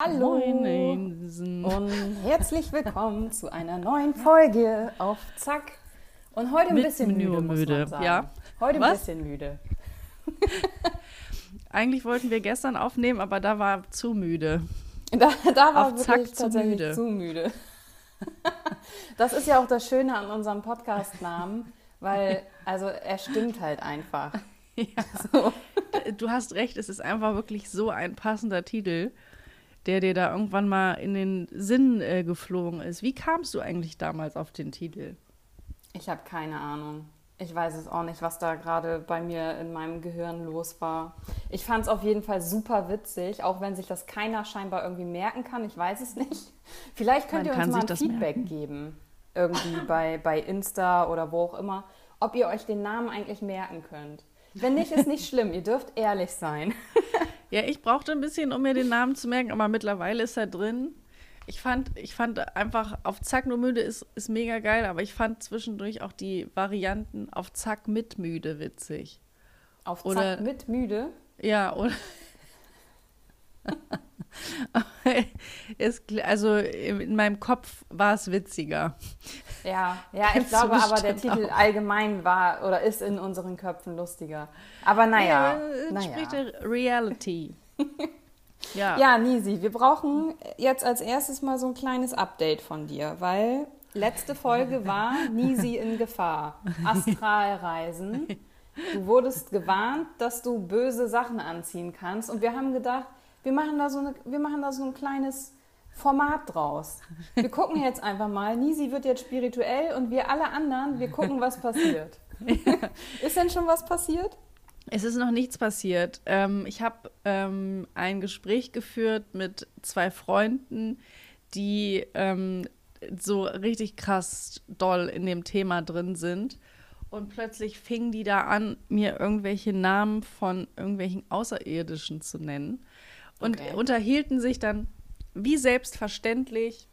Hallo und herzlich willkommen zu einer neuen Folge auf Zack. Und heute ein Mit bisschen müde, nur muss müde, man sagen. ja. Heute ein Was? bisschen müde. Eigentlich wollten wir gestern aufnehmen, aber da war zu müde. Da, da war Auf Zack zu müde. zu müde. Das ist ja auch das Schöne an unserem Podcast-Namen, weil also er stimmt halt einfach. So. Du hast recht, es ist einfach wirklich so ein passender Titel, der dir da irgendwann mal in den Sinn äh, geflogen ist. Wie kamst du eigentlich damals auf den Titel? Ich habe keine Ahnung. Ich weiß es auch nicht, was da gerade bei mir in meinem Gehirn los war. Ich fand es auf jeden Fall super witzig, auch wenn sich das keiner scheinbar irgendwie merken kann. Ich weiß es nicht. Vielleicht könnt Man ihr uns mal ein Feedback merken. geben. Irgendwie bei, bei Insta oder wo auch immer. Ob ihr euch den Namen eigentlich merken könnt. Wenn nicht, ist nicht schlimm. Ihr dürft ehrlich sein. Ja, ich brauchte ein bisschen, um mir den Namen zu merken, aber mittlerweile ist er drin. Ich fand, ich fand einfach, auf Zack nur müde ist, ist mega geil, aber ich fand zwischendurch auch die Varianten auf Zack mit müde witzig. Auf Oder- Zack mit müde. Ja, oder? es, also in meinem Kopf war es witziger. Ja, ja, ich du glaube aber, der Titel auch. allgemein war oder ist in unseren Köpfen lustiger. Aber naja, äh, naja. Spricht Reality. ja. Ja, Nisi, wir brauchen jetzt als erstes mal so ein kleines Update von dir, weil letzte Folge war Nisi in Gefahr. Astralreisen. Du wurdest gewarnt, dass du böse Sachen anziehen kannst und wir haben gedacht, wir machen da so, eine, wir machen da so ein kleines Format draus. Wir gucken jetzt einfach mal. Nisi wird jetzt spirituell und wir alle anderen, wir gucken, was passiert. Ist denn schon was passiert? Es ist noch nichts passiert. Ähm, ich habe ähm, ein Gespräch geführt mit zwei Freunden, die ähm, so richtig krass doll in dem Thema drin sind. Und plötzlich fingen die da an, mir irgendwelche Namen von irgendwelchen Außerirdischen zu nennen. Und Okay. unterhielten sich dann wie selbstverständlich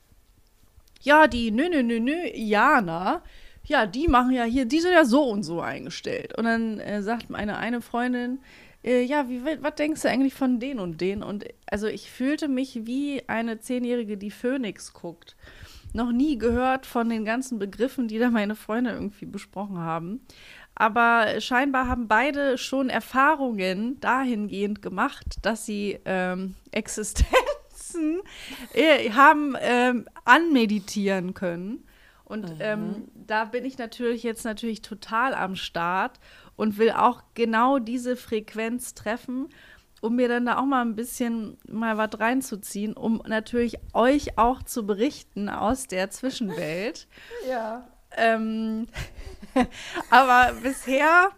ja, die nö, nö, nö, nö, Jana, ja, die machen ja hier, die sind ja so und so eingestellt. Und dann äh, sagt meine eine Freundin, äh, ja, wie, was denkst du eigentlich von den und den? Und also ich fühlte mich wie eine Zehnjährige, die Phoenix guckt. Noch nie gehört von den ganzen Begriffen, die da meine Freunde irgendwie besprochen haben. Aber scheinbar haben beide schon Erfahrungen dahingehend gemacht, dass sie ähm, Existenzen äh, haben ähm, anmeditieren können. Und ähm, da bin ich natürlich jetzt natürlich total am Start und will auch genau diese Frequenz treffen, um mir dann da auch mal ein bisschen mal was reinzuziehen, um natürlich euch auch zu berichten aus der Zwischenwelt. Ja. Ähm, aber bisher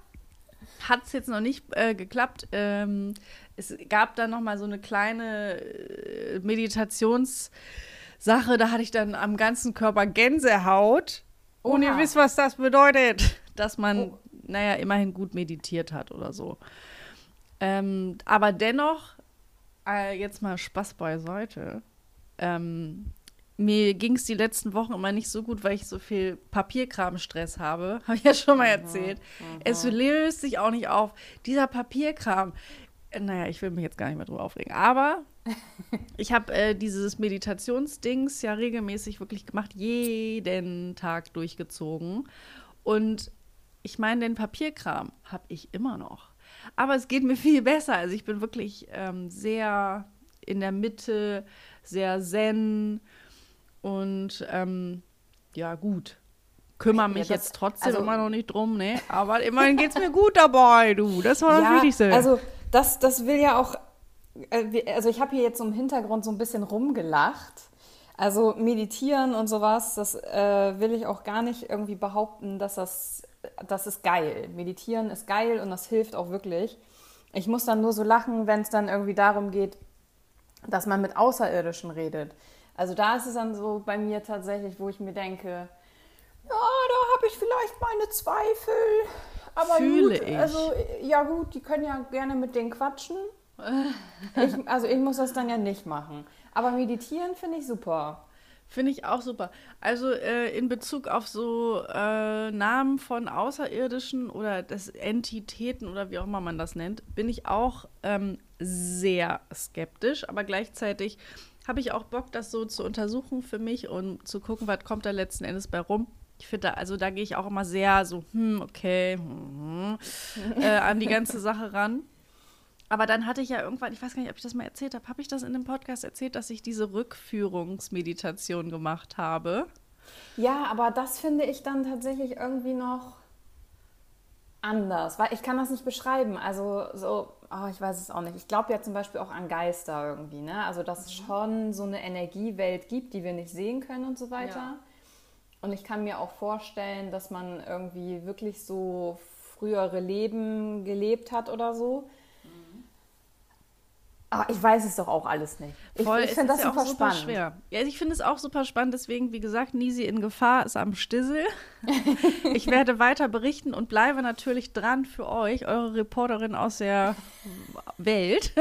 hat es jetzt noch nicht äh, geklappt. Ähm, es gab dann noch mal so eine kleine äh, Meditationssache. Da hatte ich dann am ganzen Körper Gänsehaut. Und ihr Oha. wisst, was das bedeutet. Dass man, Oh. naja, immerhin gut meditiert hat oder so. Ähm, aber dennoch, äh, jetzt mal Spaß beiseite. Ähm, mir ging es die letzten Wochen immer nicht so gut, weil ich so viel Papierkramstress habe. Habe ich ja schon mal erzählt. Es löst sich auch nicht auf. Dieser Papierkram. Äh, Naja, ich will mich jetzt gar nicht mehr drüber aufregen. Aber ich habe äh, dieses Meditationsdings ja regelmäßig wirklich gemacht, jeden Tag durchgezogen. Und ich meine, den Papierkram habe ich immer noch. Aber es geht mir viel besser. Also ich bin wirklich ähm, sehr in der Mitte, sehr zen und ähm, ja, gut. Kümmere mich jetzt trotzdem also- immer noch nicht drum, ne? Aber immerhin geht es mir gut dabei, du. Das war das Wichtigste. Also das, das will ja auch, äh, also ich habe hier jetzt im Hintergrund so ein bisschen rumgelacht. Also meditieren und sowas, das äh, will ich auch gar nicht irgendwie behaupten, dass das, das ist geil. Meditieren ist geil und das hilft auch wirklich. Ich muss dann nur so lachen, wenn es dann irgendwie darum geht, dass man mit Außerirdischen redet. Also da ist es dann so bei mir tatsächlich, wo ich mir denke, ja, da habe ich vielleicht meine Zweifel. Aber Fühle gut, ich. also ja gut, die können ja gerne mit denen quatschen. Ich, also ich muss das dann ja nicht machen. Aber meditieren finde ich super. Finde ich auch super. Also äh, in Bezug auf so äh, Namen von Außerirdischen oder das Entitäten oder wie auch immer man das nennt, bin ich auch ähm, sehr skeptisch, aber gleichzeitig habe ich auch Bock, das so zu untersuchen für mich und zu gucken, was kommt da letzten Endes bei rum. Ich finde, also da gehe ich auch immer sehr so, hm, okay, hm, äh, an die ganze Sache ran. Aber dann hatte ich ja irgendwann, ich weiß gar nicht, ob ich das mal erzählt habe, habe ich das in dem Podcast erzählt, dass ich diese Rückführungsmeditation gemacht habe? Ja, aber das finde ich dann tatsächlich irgendwie noch anders, weil ich kann das nicht beschreiben. Also so, oh, ich weiß es auch nicht. Ich glaube ja zum Beispiel auch an Geister irgendwie, ne? Also dass es schon so eine Energiewelt gibt, die wir nicht sehen können und so weiter. Ja. Und ich kann mir auch vorstellen, dass man irgendwie wirklich so frühere Leben gelebt hat oder so aber ich weiß es doch auch alles nicht. Ich, Voll, ich finde das ja super, super spannend. Schwer. Ja, ich finde es auch super spannend. Deswegen, wie gesagt, Nisi in Gefahr ist am Stissel. ich werde weiter berichten und bleibe natürlich dran für euch, eure Reporterin aus der Welt.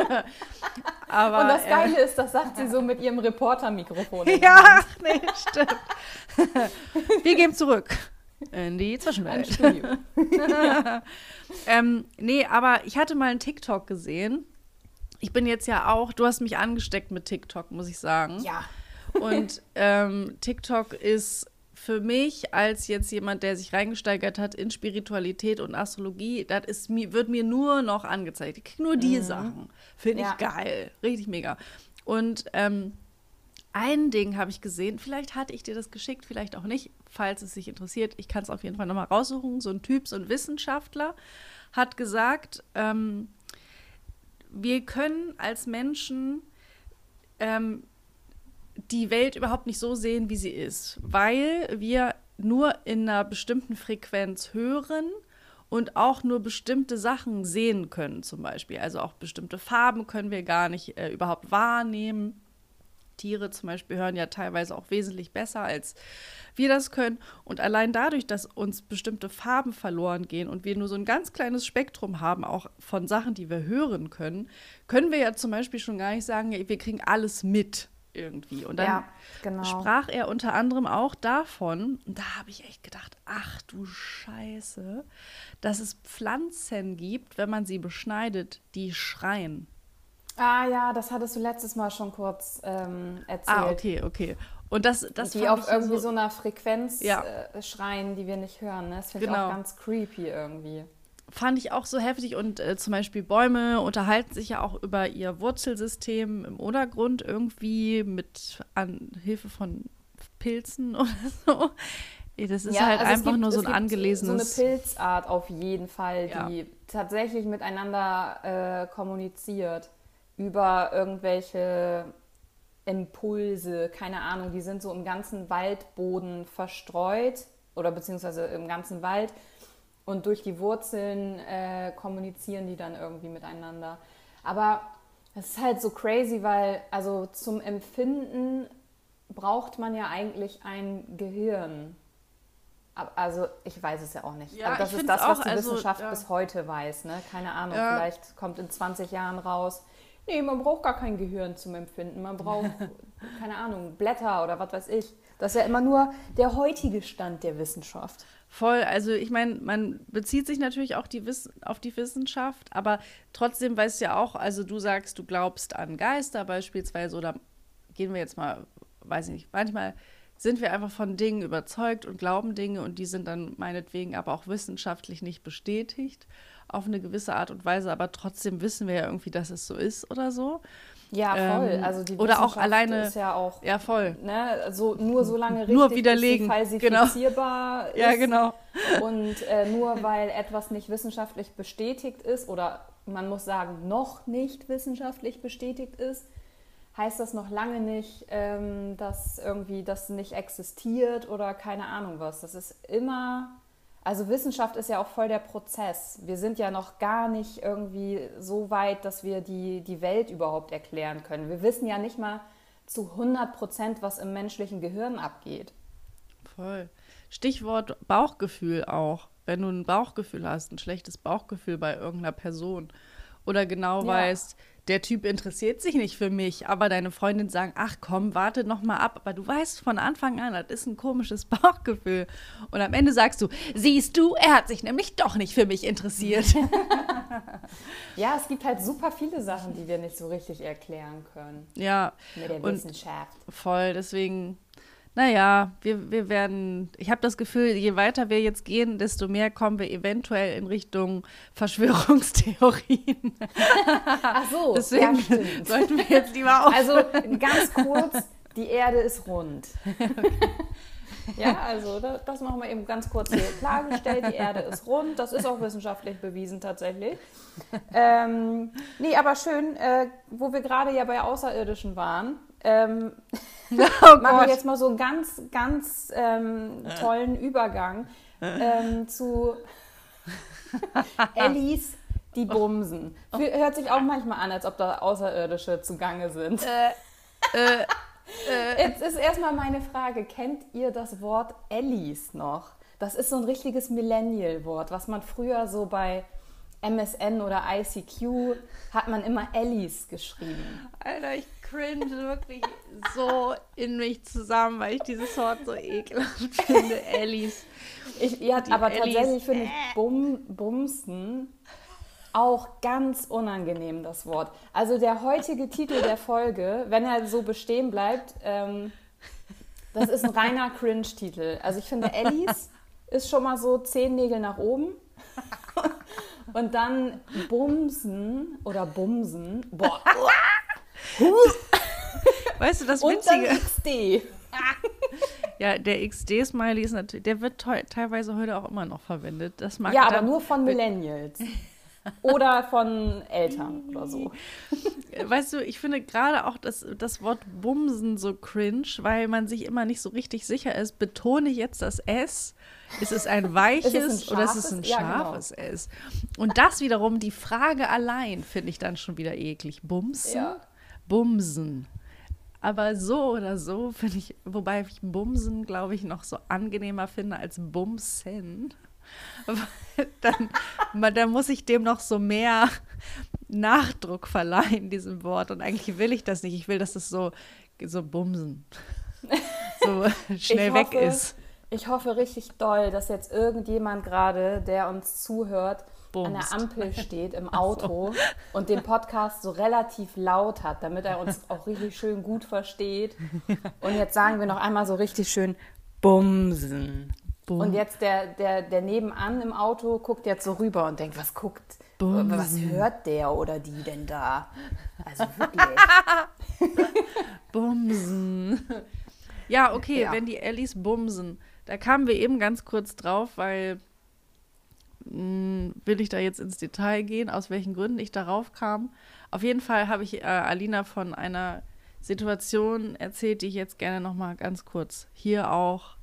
Aber, und das Geile äh, ist, das sagt sie so mit ihrem Reportermikrofon. ja, nee, stimmt. Wir gehen zurück in die Zwischenwelt. ähm, nee, aber ich hatte mal einen TikTok gesehen ich bin jetzt ja auch, du hast mich angesteckt mit TikTok, muss ich sagen. Ja. Und ähm, TikTok ist für mich als jetzt jemand, der sich reingesteigert hat in Spiritualität und Astrologie, das ist wird mir nur noch angezeigt. Ich kriege nur die mhm. Sachen. Finde ich ja. geil. Richtig mega. Und ähm, ein Ding habe ich gesehen, vielleicht hatte ich dir das geschickt, vielleicht auch nicht, falls es sich interessiert. Ich kann es auf jeden Fall nochmal raussuchen. So ein Typ, so ein Wissenschaftler hat gesagt, ähm, wir können als Menschen ähm, die Welt überhaupt nicht so sehen, wie sie ist, weil wir nur in einer bestimmten Frequenz hören und auch nur bestimmte Sachen sehen können, zum Beispiel. Also auch bestimmte Farben können wir gar nicht äh, überhaupt wahrnehmen. Tiere zum Beispiel hören ja teilweise auch wesentlich besser als wir das können. Und allein dadurch, dass uns bestimmte Farben verloren gehen und wir nur so ein ganz kleines Spektrum haben, auch von Sachen, die wir hören können, können wir ja zum Beispiel schon gar nicht sagen, wir kriegen alles mit irgendwie. Und dann ja, genau. sprach er unter anderem auch davon, und da habe ich echt gedacht, ach du Scheiße, dass es Pflanzen gibt, wenn man sie beschneidet, die schreien. Ah ja, das hattest du letztes Mal schon kurz ähm, erzählt. Ah, okay, okay. Und das, das die auf irgendwie so, so, einer Frequenz ja. äh, schreien, die wir nicht hören. Ne? Das finde genau. ich auch ganz creepy irgendwie. Fand ich auch so heftig und äh, zum Beispiel Bäume unterhalten sich ja auch über ihr Wurzelsystem im Untergrund irgendwie mit an Hilfe von Pilzen oder so. Das ist ja, halt also einfach gibt, nur so ein angelesenes. So eine Pilzart auf jeden Fall, die ja. tatsächlich miteinander äh, kommuniziert über irgendwelche Impulse, keine Ahnung, die sind so im ganzen Waldboden verstreut oder beziehungsweise im ganzen Wald und durch die Wurzeln äh, kommunizieren die dann irgendwie miteinander. Aber es ist halt so crazy, weil also zum Empfinden braucht man ja eigentlich ein Gehirn. Also ich weiß es ja auch nicht. Ja, Aber das ist das, was die also, Wissenschaft ja. bis heute weiß. Ne? Keine Ahnung, ja. vielleicht kommt in 20 Jahren raus, Nee, man braucht gar kein Gehirn zum Empfinden. Man braucht, keine Ahnung, Blätter oder was weiß ich. Das ist ja immer nur der heutige Stand der Wissenschaft. Voll, also ich meine, man bezieht sich natürlich auch die Wiss auf die Wissenschaft, aber trotzdem weißt du ja auch, also du sagst, du glaubst an Geister beispielsweise oder gehen wir jetzt mal, weiß ich nicht, manchmal sind wir einfach von Dingen überzeugt und glauben Dinge und die sind dann meinetwegen aber auch wissenschaftlich nicht bestätigt auf eine gewisse Art und Weise, aber trotzdem wissen wir ja irgendwie, dass es so ist oder so. Ja, voll. Ähm, also die oder auch alleine ist ja auch ja voll. Ne, so nur so lange richtig nur widerlegen. Genau. falsifizierbar genau. ist. Ja, genau. Und äh, nur weil etwas nicht wissenschaftlich bestätigt ist oder man muss sagen noch nicht wissenschaftlich bestätigt ist, heißt das noch lange nicht, ähm, dass irgendwie das nicht existiert oder keine Ahnung was. Das ist immer also Wissenschaft ist ja auch voll der Prozess. Wir sind ja noch gar nicht irgendwie so weit, dass wir die, die Welt überhaupt erklären können. Wir wissen ja nicht mal zu 100 Prozent, was im menschlichen Gehirn abgeht. Voll. Stichwort Bauchgefühl auch. Wenn du ein Bauchgefühl hast, ein schlechtes Bauchgefühl bei irgendeiner Person oder genau ja. weißt, der Typ interessiert sich nicht für mich, aber deine Freundin sagen, ach komm, warte noch mal ab, aber du weißt von Anfang an, das ist ein komisches Bauchgefühl und am Ende sagst du, siehst du, er hat sich nämlich doch nicht für mich interessiert. ja, es gibt halt super viele Sachen, die wir nicht so richtig erklären können. Ja. Mit der Wissenschaft. Voll, deswegen naja, wir, wir werden, ich habe das Gefühl, je weiter wir jetzt gehen, desto mehr kommen wir eventuell in Richtung Verschwörungstheorien. Ach so, Deswegen ja, sollten wir jetzt lieber auf. Also ganz kurz, die Erde ist rund. Ja, also das, das machen wir eben ganz kurz hier klargestellt. Die Erde ist rund. Das ist auch wissenschaftlich bewiesen tatsächlich. Ähm, nee, aber schön, äh, wo wir gerade ja bei Außerirdischen waren. Ähm, oh machen wir jetzt mal so einen ganz, ganz ähm, tollen Übergang ähm, zu Ellis die Bumsen. Hört sich auch manchmal an, als ob da Außerirdische zugange sind. Äh, äh, äh. Jetzt ist erstmal meine Frage: Kennt ihr das Wort Ellis noch? Das ist so ein richtiges Millennial-Wort, was man früher so bei MSN oder ICQ hat man immer Ellis geschrieben. Alter, ich cringe wirklich so in mich zusammen, weil ich dieses Wort so ekelhaft finde. Ellis. Ich, ja, aber Ellis. tatsächlich finde ich Bum, Bumsen auch ganz unangenehm, das Wort. Also der heutige Titel der Folge, wenn er so bestehen bleibt, ähm, das ist ein reiner Cringe-Titel. Also ich finde, Ellis ist schon mal so zehn Nägel nach oben. Und dann Bumsen oder Bumsen. Boah. weißt du, das Witzige. Und XD. ja, der XD-Smiley ist natürlich, der wird teilweise heute auch immer noch verwendet. Das mag ja, aber nur von Millennials. oder von Eltern oder so. Weißt du, ich finde gerade auch das, das Wort Bumsen so cringe, weil man sich immer nicht so richtig sicher ist. Betone ich jetzt das S? Ist es ein weiches es ein oder ist es ein scharfes ja, genau. S? Und das wiederum, die Frage allein, finde ich dann schon wieder eklig. Bumsen? Ja. Bumsen. Aber so oder so finde ich, wobei ich Bumsen, glaube ich, noch so angenehmer finde als Bumsen. dann, dann muss ich dem noch so mehr Nachdruck verleihen, diesem Wort. Und eigentlich will ich das nicht. Ich will, dass es so, so bumsen. So schnell weg hoffe, ist. Ich hoffe richtig doll, dass jetzt irgendjemand gerade, der uns zuhört. An der Ampel steht im Auto so. und den Podcast so relativ laut hat, damit er uns auch richtig schön gut versteht. Und jetzt sagen wir noch einmal so richtig schön Bumsen. Bum. Und jetzt der, der, der nebenan im Auto guckt jetzt so rüber und denkt, was guckt, Bumsen. was hört der oder die denn da? Also wirklich. Bumsen. Ja, okay, ja. wenn die Ellis bumsen. Da kamen wir eben ganz kurz drauf, weil will ich da jetzt ins Detail gehen, aus welchen Gründen ich darauf kam. Auf jeden Fall habe ich äh, Alina von einer Situation erzählt, die ich jetzt gerne noch mal ganz kurz hier auch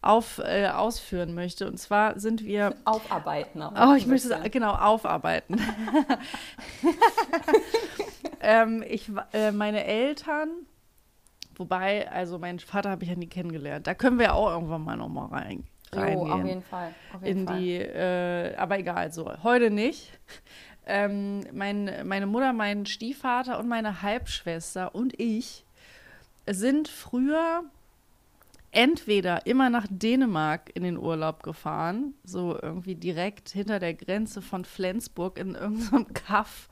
auf, äh, ausführen möchte. Und zwar sind wir. Aufarbeiten. Auch oh, ich möchte sagen, genau, aufarbeiten. ähm, ich, äh, meine Eltern, wobei, also meinen Vater habe ich ja nie kennengelernt. Da können wir auch irgendwann mal nochmal rein. Reingehen. Oh, auf jeden Fall. Auf jeden in Fall. die, äh, aber egal, so heute nicht. Ähm, mein, meine Mutter, mein Stiefvater und meine Halbschwester und ich sind früher entweder immer nach Dänemark in den Urlaub gefahren, so irgendwie direkt hinter der Grenze von Flensburg in irgendeinem Kaff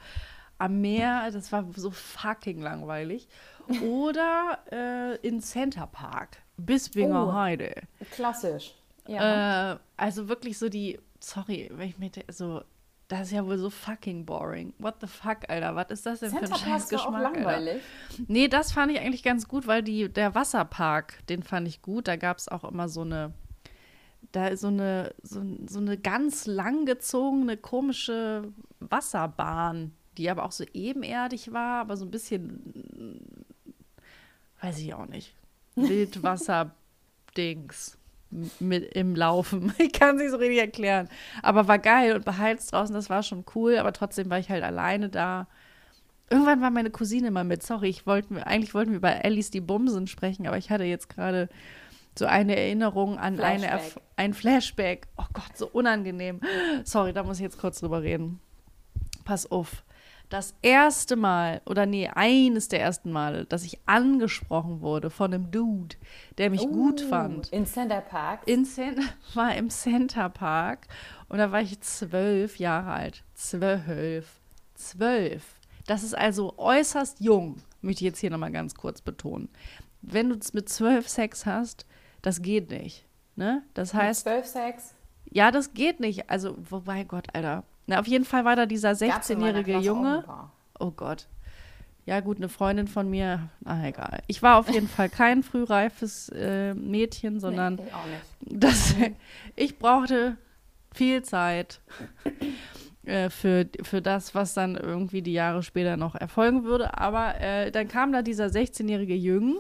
am Meer. Das war so fucking langweilig. Oder äh, in Center Park, Bispinger oh, Heide. Klassisch. Ja. Äh, also wirklich so die, sorry, wenn ich mir so das ist ja wohl so fucking boring. What the fuck, Alter? Was ist das denn Center für ein scheiß Geschmack? Auch langweilig. Alter? Nee, das fand ich eigentlich ganz gut, weil die, der Wasserpark, den fand ich gut. Da gab es auch immer so eine, da ist so eine, so, so eine ganz langgezogene, komische Wasserbahn, die aber auch so ebenerdig war, aber so ein bisschen, weiß ich auch nicht, Wildwasser-Dings mit im Laufen. Ich kann es nicht so richtig erklären. Aber war geil und beheizt draußen, das war schon cool, aber trotzdem war ich halt alleine da. Irgendwann war meine Cousine mal mit. Sorry, ich wollte eigentlich wollten wir bei Alice die Bumsen sprechen, aber ich hatte jetzt gerade so eine Erinnerung an Flashback. eine ein Flashback. Oh Gott, so unangenehm. Sorry, da muss ich jetzt kurz drüber reden. Pass auf. Das erste Mal, oder nee, eines der ersten Male, dass ich angesprochen wurde von einem Dude, der mich gut fand. In Center Park. In war im Center Park und da war ich zwölf Jahre alt. Zwölf. Zwölf. Das ist also äußerst jung, möchte ich jetzt hier nochmal ganz kurz betonen. Wenn du mit zwölf Sex hast, das geht nicht. Ne? Das heißt. Mit zwölf Sex? Ja, das geht nicht. Also, wobei Gott, Alter. Na, auf jeden Fall war da dieser 16-jährige Junge. Oh Gott. Ja, gut, eine Freundin von mir, na egal. Ich war auf jeden Fall kein frühreifes äh, Mädchen, sondern Nee, ich auch nicht. das, ich brauchte viel Zeit äh, für, für das, was dann irgendwie die Jahre später noch erfolgen würde. Aber äh, dann kam da dieser 16-jährige Jürgen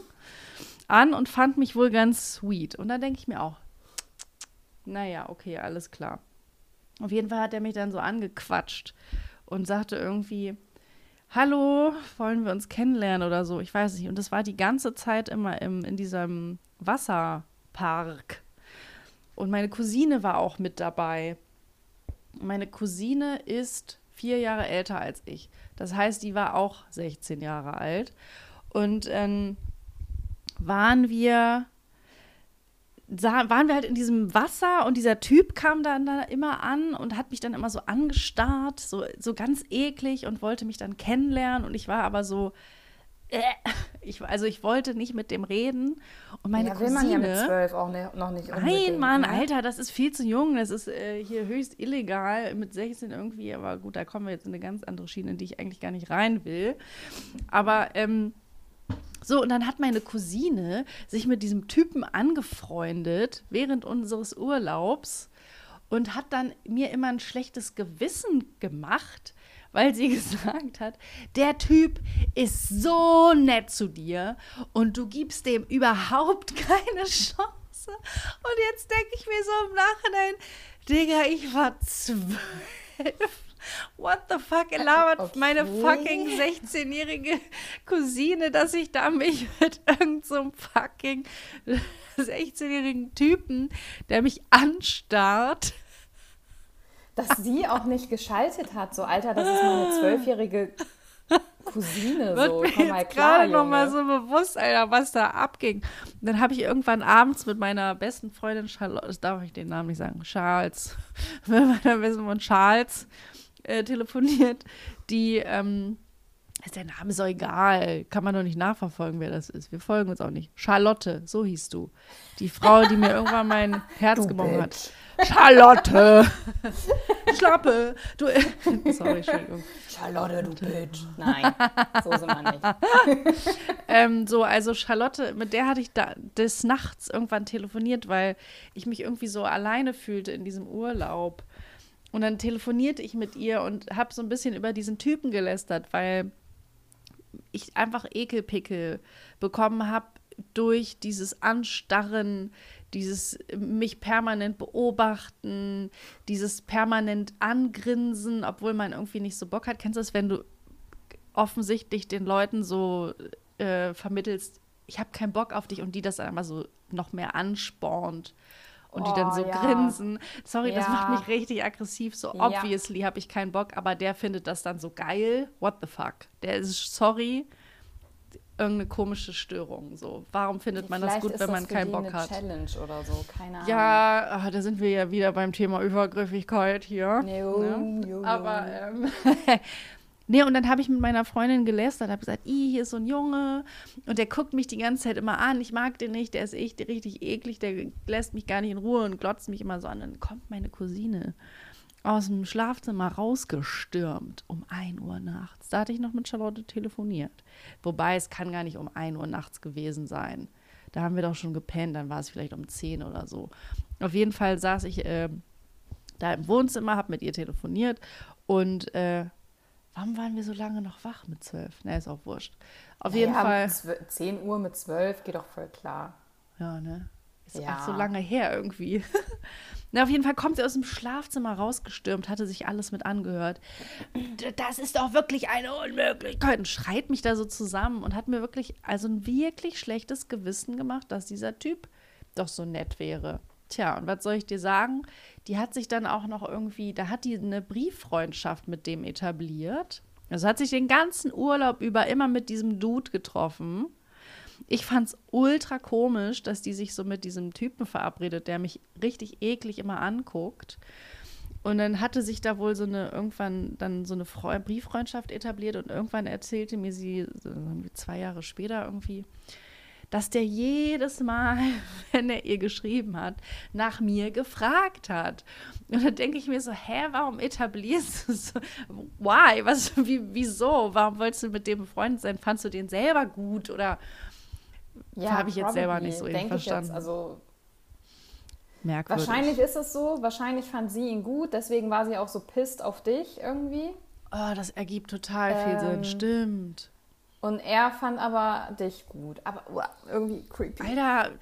an und fand mich wohl ganz sweet. Und da denke ich mir auch, naja, okay, alles klar. Auf jeden Fall hat er mich dann so angequatscht und sagte irgendwie, hallo, wollen wir uns kennenlernen oder so, ich weiß nicht. Und das war die ganze Zeit immer im, in diesem Wasserpark. Und meine Cousine war auch mit dabei. Meine Cousine ist vier Jahre älter als ich. Das heißt, die war auch 16 Jahre alt. Und ähm, waren wir sah, waren wir halt in diesem Wasser und dieser Typ kam dann da immer an und hat mich dann immer so angestarrt, so, so ganz eklig und wollte mich dann kennenlernen und ich war aber so, äh, ich, also ich wollte nicht mit dem reden und meine ja, will Cousine, man ja mit zwölf auch ne, noch nicht Nein, Mann, ne? Alter, das ist viel zu jung. Das ist äh, hier höchst illegal mit 16 irgendwie. Aber gut, da kommen wir jetzt in eine ganz andere Schiene, in die ich eigentlich gar nicht rein will. Aber ähm, so, und dann hat meine Cousine sich mit diesem Typen angefreundet während unseres Urlaubs und hat dann mir immer ein schlechtes Gewissen gemacht, weil sie gesagt hat, der Typ ist so nett zu dir und du gibst dem überhaupt keine Chance. Und jetzt denke ich mir so im Nachhinein, Digga, ich war zwölf. What the fuck labert Okay. meine fucking 16-jährige Cousine, dass ich da mich mit irgendeinem so fucking 16-jährigen Typen, der mich anstarrt, Dass sie auch nicht geschaltet hat, so Alter, das ist meine zwölfjährige Cousine, wird so, mir komm mal jetzt klar, gerade noch mal so bewusst, Alter, was da abging. Und dann habe ich irgendwann abends mit meiner besten Freundin Charlotte, das darf ich den Namen nicht sagen, Charles, mit meiner besten Freundin Charles äh, telefoniert, die, ähm, ist der Name ist auch egal, kann man doch nicht nachverfolgen, wer das ist. Wir folgen uns auch nicht. Charlotte, so hieß du. Die Frau, die mir irgendwann mein Herz Du gebrochen hat. Charlotte! Schlappe! Du, sorry, Entschuldigung. Charlotte, du Bitch. Nein, so sind wir nicht. Ähm, so, also Charlotte, mit der hatte ich da des Nachts irgendwann telefoniert, weil ich mich irgendwie so alleine fühlte in diesem Urlaub. Und dann telefonierte ich mit ihr und habe so ein bisschen über diesen Typen gelästert, weil ich einfach Ekelpickel bekommen habe durch dieses Anstarren, dieses mich permanent beobachten, dieses permanent angrinsen, obwohl man irgendwie nicht so Bock hat. Kennst du das, wenn du offensichtlich den Leuten so äh, vermittelst, ich habe keinen Bock auf dich und die das immer so noch mehr anspornt und die dann Oh, so ja. grinsen. Sorry, das Ja. macht mich richtig aggressiv. So Ja. obviously habe ich keinen Bock, aber der findet das dann so geil. What the fuck? Der ist sorry. Irgendeine komische Störung. So, warum findet man das gut, wenn das man keinen Bock hat? Challenge oder so, keine Ahnung. Ja, ah, da sind wir ja wieder beim Thema Übergriffigkeit hier. Jo, Ne? jo, jo. Aber ähm, nee, und dann habe ich mit meiner Freundin gelästert, habe gesagt, "Ih, hier ist so ein Junge und der guckt mich die ganze Zeit immer an. Ich mag den nicht, der ist echt richtig eklig, der lässt mich gar nicht in Ruhe und glotzt mich immer so an. Dann kommt meine Cousine aus dem Schlafzimmer rausgestürmt um 1 Uhr nachts. Da hatte ich noch mit Charlotte telefoniert. Wobei es kann gar nicht um 1 Uhr nachts gewesen sein. Da haben wir doch schon gepennt, dann war es vielleicht um 10 oder so. Auf jeden Fall saß ich ähm, da im Wohnzimmer, habe mit ihr telefoniert und äh, warum waren wir so lange noch wach mit zwölf? Na, ist auch wurscht. Auf jeden ja, Fall. zw- 10 Uhr mit 12 geht doch voll klar. Ja, ne? Ist Ja. auch so lange her irgendwie. Na, auf jeden Fall kommt sie aus dem Schlafzimmer rausgestürmt, hatte sich alles mit angehört. Das ist doch wirklich eine Unmöglichkeit. Und schreit mich da so zusammen und hat mir wirklich, also ein wirklich schlechtes Gewissen gemacht, dass dieser Typ doch so nett wäre. Tja, und was soll ich dir sagen? Die hat sich dann auch noch irgendwie, da hat die eine Brieffreundschaft mit dem etabliert. Also hat sich den ganzen Urlaub über immer mit diesem Dude getroffen. Ich fand's ultra komisch, dass die sich so mit diesem Typen verabredet, der mich richtig eklig immer anguckt. Und dann hatte sich da wohl so eine irgendwann dann so eine Freu Brieffreundschaft etabliert und irgendwann erzählte mir sie so zwei Jahre später irgendwie, dass der jedes Mal, wenn er ihr geschrieben hat, nach mir gefragt hat. Und dann denke ich mir so, hä, warum etablierst du so? Why? Was, wie, wieso? Warum wolltest du mit dem befreundet sein? Fandst du den selber gut oder ja, habe ich jetzt selber nicht so eben verstanden? Jetzt, also Merkwürdig. Wahrscheinlich ist es so, wahrscheinlich fand sie ihn gut, deswegen war sie auch so pisst auf dich irgendwie. Oh, das ergibt total viel Sinn, Ähm, stimmt. Und er fand aber dich gut. Aber uah, irgendwie creepy. Alter,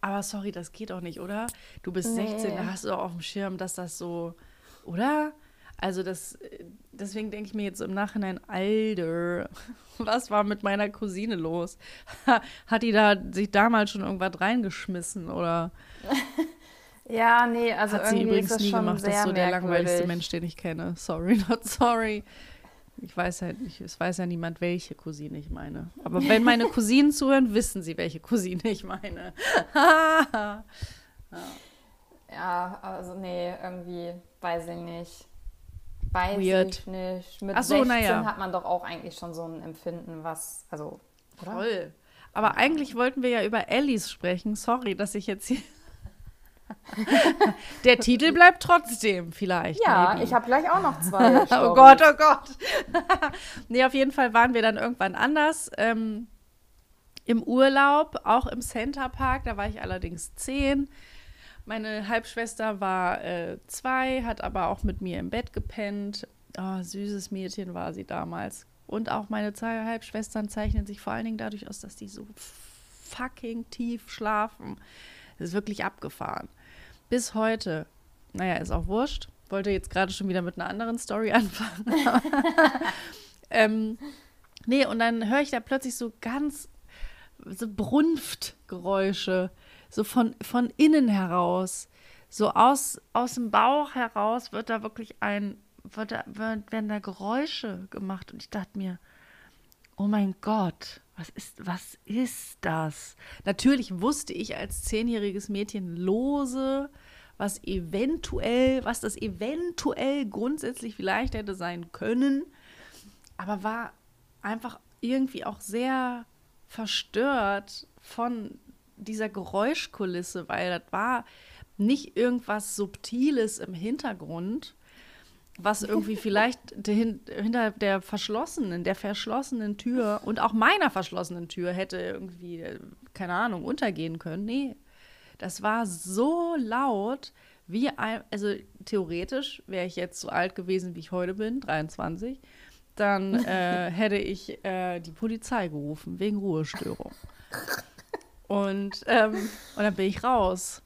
aber sorry, das geht auch nicht, oder? Du bist Nee. 16, da hast du auch auf dem Schirm, dass das so, oder? Also das, deswegen denke ich mir jetzt im Nachhinein, Alter, was war mit meiner Cousine los? Hat die da sich damals schon irgendwas reingeschmissen oder Ja, nee, also hat sie irgendwie übrigens ist das nie schon gemacht? sehr Das ist so der langweiligste. Mensch, den ich kenne. Sorry, not sorry. Ich weiß halt nicht, es weiß ja niemand, welche Cousine ich meine. Aber wenn meine Cousinen zuhören, wissen sie, welche Cousine ich meine. Ja, also nee, irgendwie weiß ich nicht. Weiß Weird. ich nicht. Mit Ach so, 16 na ja. hat man doch auch eigentlich schon so ein Empfinden, was, also, oder? Toll. Aber eigentlich wollten wir ja über Ellis sprechen. Sorry, dass ich jetzt hier. Der Titel bleibt trotzdem, vielleicht. Ja, maybe. ich habe gleich auch noch zwei. Oh Storys. Gott, oh Gott. nee, auf jeden Fall waren wir dann irgendwann anders. Ähm, Im Urlaub, auch im Center Park. Da war ich allerdings zehn. Meine Halbschwester war äh, zwei, hat aber auch mit mir im Bett gepennt. Oh, süßes Mädchen war sie damals. Und auch meine zwei Halbschwestern zeichnen sich vor allen Dingen dadurch aus, dass die so fucking tief schlafen. Das ist wirklich abgefahren. Bis heute. Naja, ist auch wurscht. Wollte jetzt gerade schon wieder mit einer anderen Story anfangen. ähm, nee, und dann höre ich da plötzlich so ganz so Brunftgeräusche, so von, von innen heraus. So aus, aus dem Bauch heraus wird da wirklich ein, wird da, werden da Geräusche gemacht. Und ich dachte mir, oh mein Gott, was ist, was ist das? Natürlich wusste ich als zehnjähriges Mädchen lose, was eventuell, was das eventuell grundsätzlich vielleicht hätte sein können, aber war einfach irgendwie auch sehr verstört von dieser Geräuschkulisse, weil das war nicht irgendwas Subtiles im Hintergrund, was irgendwie vielleicht dahin- hinter der verschlossenen, der verschlossenen Tür und auch meiner verschlossenen Tür hätte irgendwie, äh, keine Ahnung, untergehen können. Nee, das war so laut, wie ein, also theoretisch wäre ich jetzt so alt gewesen, wie ich heute bin, 23, dann äh, hätte ich äh, die Polizei gerufen, wegen Ruhestörung. Und, ähm, und dann bin ich raus.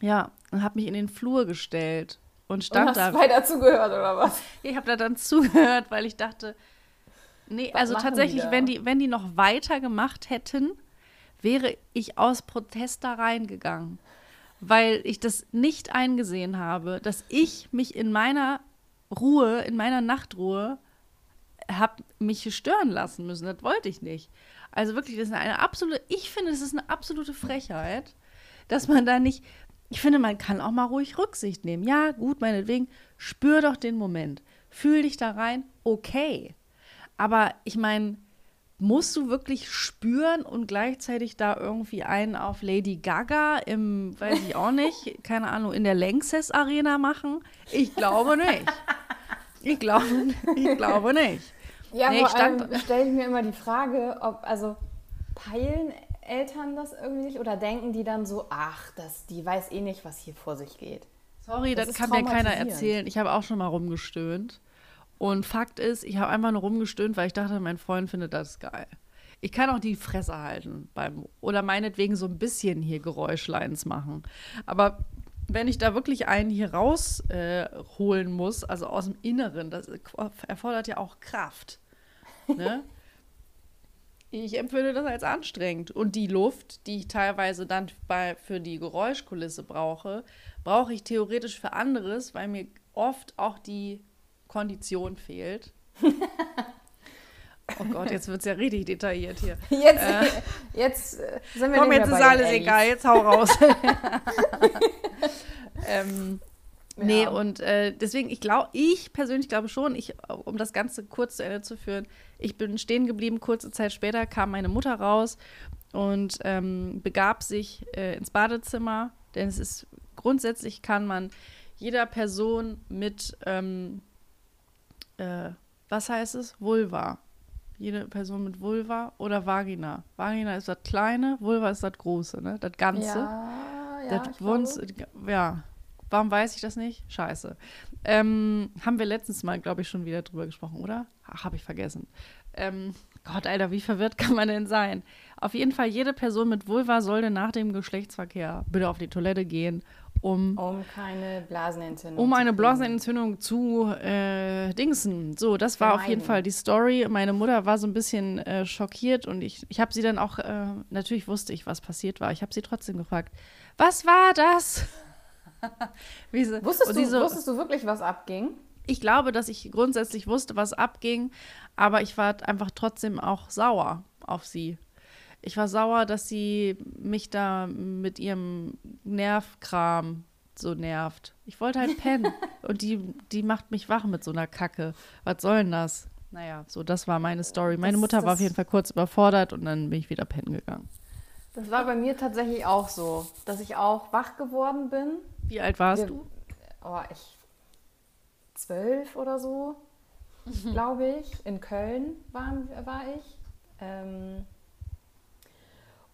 Ja, und habe mich in den Flur gestellt und Und stand hast da. weiter zugehört, oder was? Ich habe da dann zugehört, weil ich dachte, nee, Was also tatsächlich, wenn die, wenn die noch weiter gemacht hätten, wäre ich aus Protest da reingegangen. Weil ich das nicht eingesehen habe, dass ich mich in meiner Ruhe, in meiner Nachtruhe, habe mich stören lassen müssen. Das wollte ich nicht. Also wirklich, das ist eine absolute, ich finde, das ist eine absolute Frechheit, dass man da nicht, ich finde, man kann auch mal ruhig Rücksicht nehmen. Ja, gut, meinetwegen, spür doch den Moment. Fühl dich da rein, okay. Aber ich meine, musst du wirklich spüren und gleichzeitig da irgendwie einen auf Lady Gaga im, weiß ich auch nicht, keine Ahnung, in der Lanxess Arena machen? Ich glaube nicht. Ich glaube, ich glaube nicht. Ja, Nee, vor allem stelle ich mir immer die Frage, ob, also peilen Eltern das irgendwie nicht oder denken die dann so, ach, das, die weiß eh nicht, was hier vor sich geht. Sorry, Das das, kann mir keiner erzählen. Ich habe auch schon mal rumgestöhnt. Und Fakt ist, ich habe einfach nur rumgestöhnt, weil ich dachte, mein Freund findet das geil. Ich kann auch die Fresse halten beim oder meinetwegen so ein bisschen hier Geräuschleins machen. Aber wenn ich da wirklich einen hier rausholen äh, muss, also aus dem Inneren, das erfordert ja auch Kraft. Ne? Ich empfinde das als anstrengend. Und die Luft, die ich teilweise dann bei, für die Geräuschkulisse brauche, brauche ich theoretisch für anderes, weil mir oft auch die Kondition fehlt. Oh Gott, jetzt wird es ja richtig detailliert hier. Jetzt, äh, jetzt sind wir Komm, jetzt ist alles egal, jetzt hau raus. ähm, ja. Nee, und äh, deswegen, ich glaube, ich persönlich glaube schon, ich, um das Ganze kurz zu Ende zu führen, ich bin stehen geblieben, kurze Zeit später kam meine Mutter raus und ähm, begab sich äh, ins Badezimmer, denn es ist grundsätzlich kann man jeder Person mit, ähm, äh, was heißt es? Vulva. Jede Person mit Vulva oder Vagina. Vagina ist das kleine, Vulva ist das große, ne? Das Ganze. Ja, ja, das Wunz, ja, Warum weiß ich das nicht? Scheiße. Ähm, haben wir letztens mal, glaube ich, schon wieder drüber gesprochen, oder? Habe ich vergessen. Ähm, Gott, Alter, wie verwirrt kann man denn sein? Auf jeden Fall, jede Person mit Vulva sollte nach dem Geschlechtsverkehr bitte auf die Toilette gehen, um. Um keine Blasenentzündung. Um eine Blasenentzündung zu äh, dingsen. So, das war auf jeden Fall die Story. Meine Mutter war so ein bisschen äh, schockiert und ich, ich habe sie dann auch, äh, natürlich wusste ich, was passiert war. Ich habe sie trotzdem gefragt, was war das? so, wusstest, du, so, wusstest du wirklich, was abging? Ich glaube, dass ich grundsätzlich wusste, was abging, aber ich war einfach trotzdem auch sauer auf sie. Ich war sauer, dass sie mich da mit ihrem Nervkram so nervt. Ich wollte halt pennen und die, die macht mich wach mit so einer Kacke. Was soll denn das? Naja, so das war meine Story. Meine das, Mutter war auf jeden Fall kurz überfordert und dann bin ich wieder pennen gegangen. Das war bei mir tatsächlich auch so, dass ich auch wach geworden bin wie alt warst Wir, du? Oh, ich zwölf oder so, mhm. glaube ich. In Köln war, war ich. Ähm,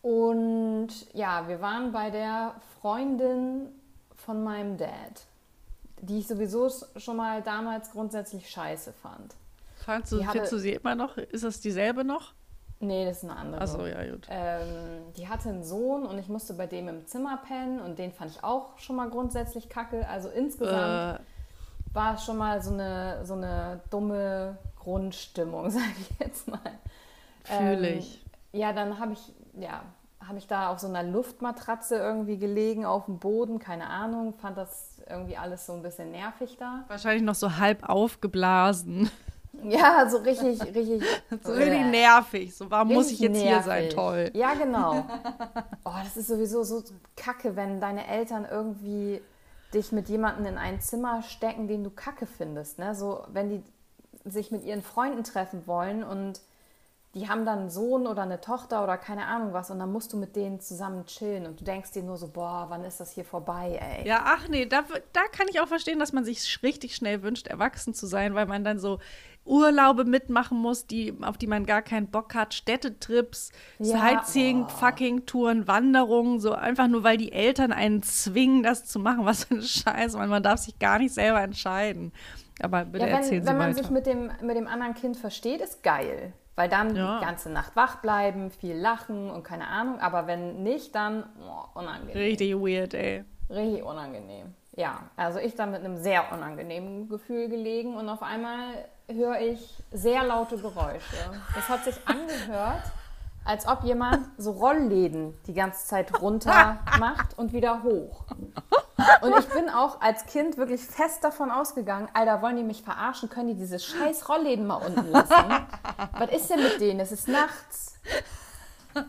und ja, wir waren bei der Freundin von meinem Dad, die ich sowieso schon mal damals grundsätzlich scheiße fand. Fandst du, hatte, du sie immer noch? Ist das dieselbe noch? Nee, das ist eine andere. Achso, ja, gut. Ähm, die hatte einen Sohn und ich musste bei dem im Zimmer pennen und den fand ich auch schon mal grundsätzlich kacke. Also insgesamt äh. war es schon mal so eine, so eine dumme Grundstimmung, sage ich jetzt mal. Fühle ähm. Ja, dann habe ich, ja, habe ich da auf so einer Luftmatratze irgendwie gelegen auf dem Boden, keine Ahnung, fand das irgendwie alles so ein bisschen nervig da. Wahrscheinlich noch so halb aufgeblasen. Ja, so richtig, richtig. so richtig äh, nervig. So, warum muss ich jetzt nervig. hier sein? Toll. Ja, genau. Oh, das ist sowieso so kacke, wenn deine Eltern irgendwie dich mit jemandem in ein Zimmer stecken, den du kacke findest. Ne? So, wenn die sich mit ihren Freunden treffen wollen und die haben dann einen Sohn oder eine Tochter oder keine Ahnung was und dann musst du mit denen zusammen chillen und du denkst dir nur so, boah, wann ist das hier vorbei, ey. Ja, ach nee, da, da kann ich auch verstehen, dass man sich richtig schnell wünscht, erwachsen zu sein, weil man dann so Urlaube mitmachen muss, die, auf die man gar keinen Bock hat, Städtetrips, ja, Sightseeing, oh. fucking Touren, Wanderungen, so einfach nur, weil die Eltern einen zwingen, das zu machen. Was für ein Scheiß, man, man darf sich gar nicht selber entscheiden. Aber bitte ja, wenn, erzählen Sie Wenn man weiter. sich mit dem, mit dem anderen Kind versteht, ist geil. Weil dann ja. die ganze Nacht wach bleiben, viel lachen und keine Ahnung. Aber wenn nicht, dann oh, unangenehm. Richtig weird, ey. Richtig unangenehm. Ja, also ich dann mit einem sehr unangenehmen Gefühl gelegen und auf einmal höre ich sehr laute Geräusche. Das hat sich angehört, als ob jemand so Rollläden die ganze Zeit runter macht und wieder hoch. Und ich bin auch als Kind wirklich fest davon ausgegangen, Alter, wollen die mich verarschen? Können die diese scheiß Rollläden mal unten lassen? Was ist denn mit denen? Es ist nachts. Die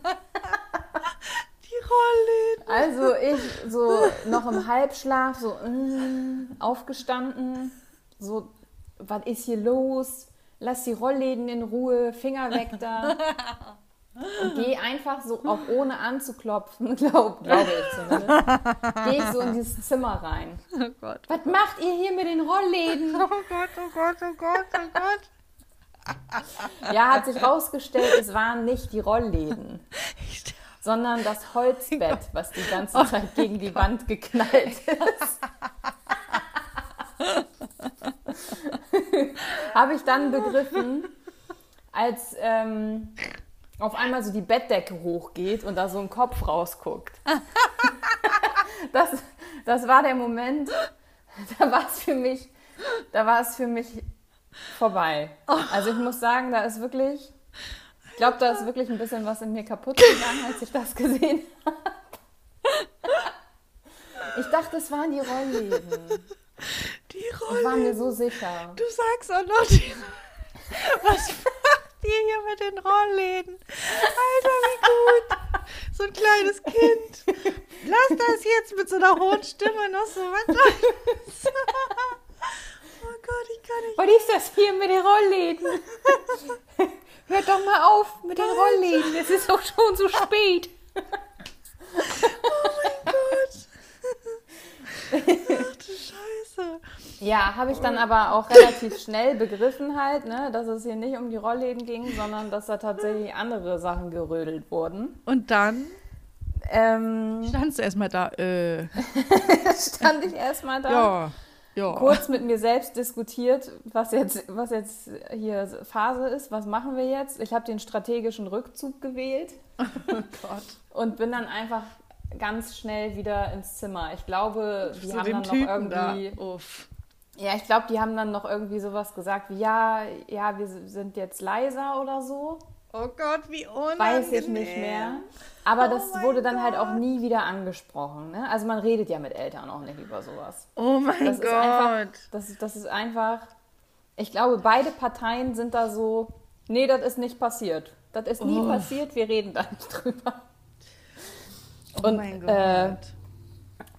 Rollläden. Also ich so noch im Halbschlaf, so mm, aufgestanden, so was ist hier los? Lass die Rollläden in Ruhe, Finger weg da. Und gehe einfach so, auch ohne anzuklopfen, glaube glaub ich zumindest, gehe ich so in dieses Zimmer rein. Oh Gott. Was macht ihr hier mit den Rollläden? Oh Gott, oh Gott, oh Gott, oh Gott. Ja, hat sich rausgestellt, es waren nicht die Rollläden, sondern das Holzbett, was die ganze oh Zeit gegen die Wand geknallt ist. Habe ich dann begriffen, als ähm, auf einmal so die Bettdecke hochgeht und da so ein Kopf rausguckt. das, das war der Moment, da war es für mich, da war es für mich vorbei. Also ich muss sagen, da ist wirklich, ich glaube, da ist wirklich ein bisschen was in mir kaputt gegangen, als ich das gesehen habe. Ich dachte, es waren die Rollläden. Die Rolle. Ich war mir so sicher. Du sagst auch noch, die, was macht ihr hier den Rollläden. Alter, wie gut. So ein kleines Kind. Lass das jetzt mit so einer hohen Stimme noch so was Oh Gott, ich kann nicht. Was ist das hier mit den Rollläden? Hört doch mal auf mit den Rollläden. Es ist doch schon so spät. Oh mein Gott. Ach du Scheiße. Ja, habe ich dann aber auch relativ schnell begriffen halt, ne, dass es hier nicht um die Rollläden ging, sondern dass da tatsächlich andere Sachen gerödelt wurden. Und dann Ähm, standst du erstmal da. Äh, stand ich erstmal da. ja. Ja. kurz mit mir selbst diskutiert, was jetzt, was jetzt hier Phase ist, was machen wir jetzt. Ich habe den strategischen Rückzug gewählt Oh Gott. und bin dann einfach ganz schnell wieder ins Zimmer. Ich glaube, die Zu haben dann noch Typen da. irgendwie, Uff. ja, ich glaube, die haben dann noch irgendwie sowas gesagt wie, ja, ja, wir sind jetzt leiser oder so. Oh Gott, wie unangenehm. Weiß ich nicht mehr. Aber das Oh mein wurde dann halt auch Gott. nie wieder angesprochen. Ne? Also man redet ja mit Eltern auch nicht über sowas. Oh mein Das Gott. ist einfach, das, das ist einfach, ich glaube, beide Parteien sind da so, nee, das ist nicht passiert. Das ist nie Oh. passiert, wir reden da nicht drüber. Oh und, mein Gott. äh,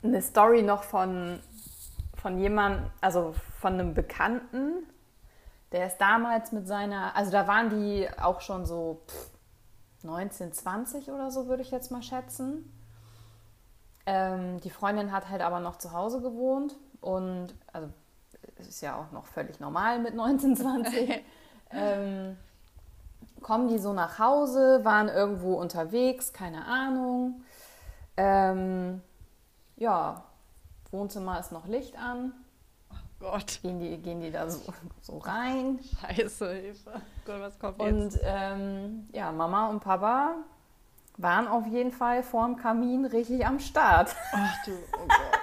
Eine Story noch von, von jemandem, also von einem Bekannten, der ist damals mit seiner, also da waren die auch schon so pff, 19, 20 oder so, würde ich jetzt mal schätzen. Ähm, die Freundin hat halt aber noch zu Hause gewohnt und also es ist ja auch noch völlig normal mit 19, 20. ähm, kommen die so nach Hause, waren irgendwo unterwegs, keine Ahnung. Ähm, ja, Wohnzimmer ist noch Licht an. Gott. Gehen die, gehen die da so, so rein. Scheiße, Hilfe. Gott, was kommt jetzt? Und ähm, ja, Mama und Papa waren auf jeden Fall vorm Kamin richtig am Start. Ach du, oh Gott.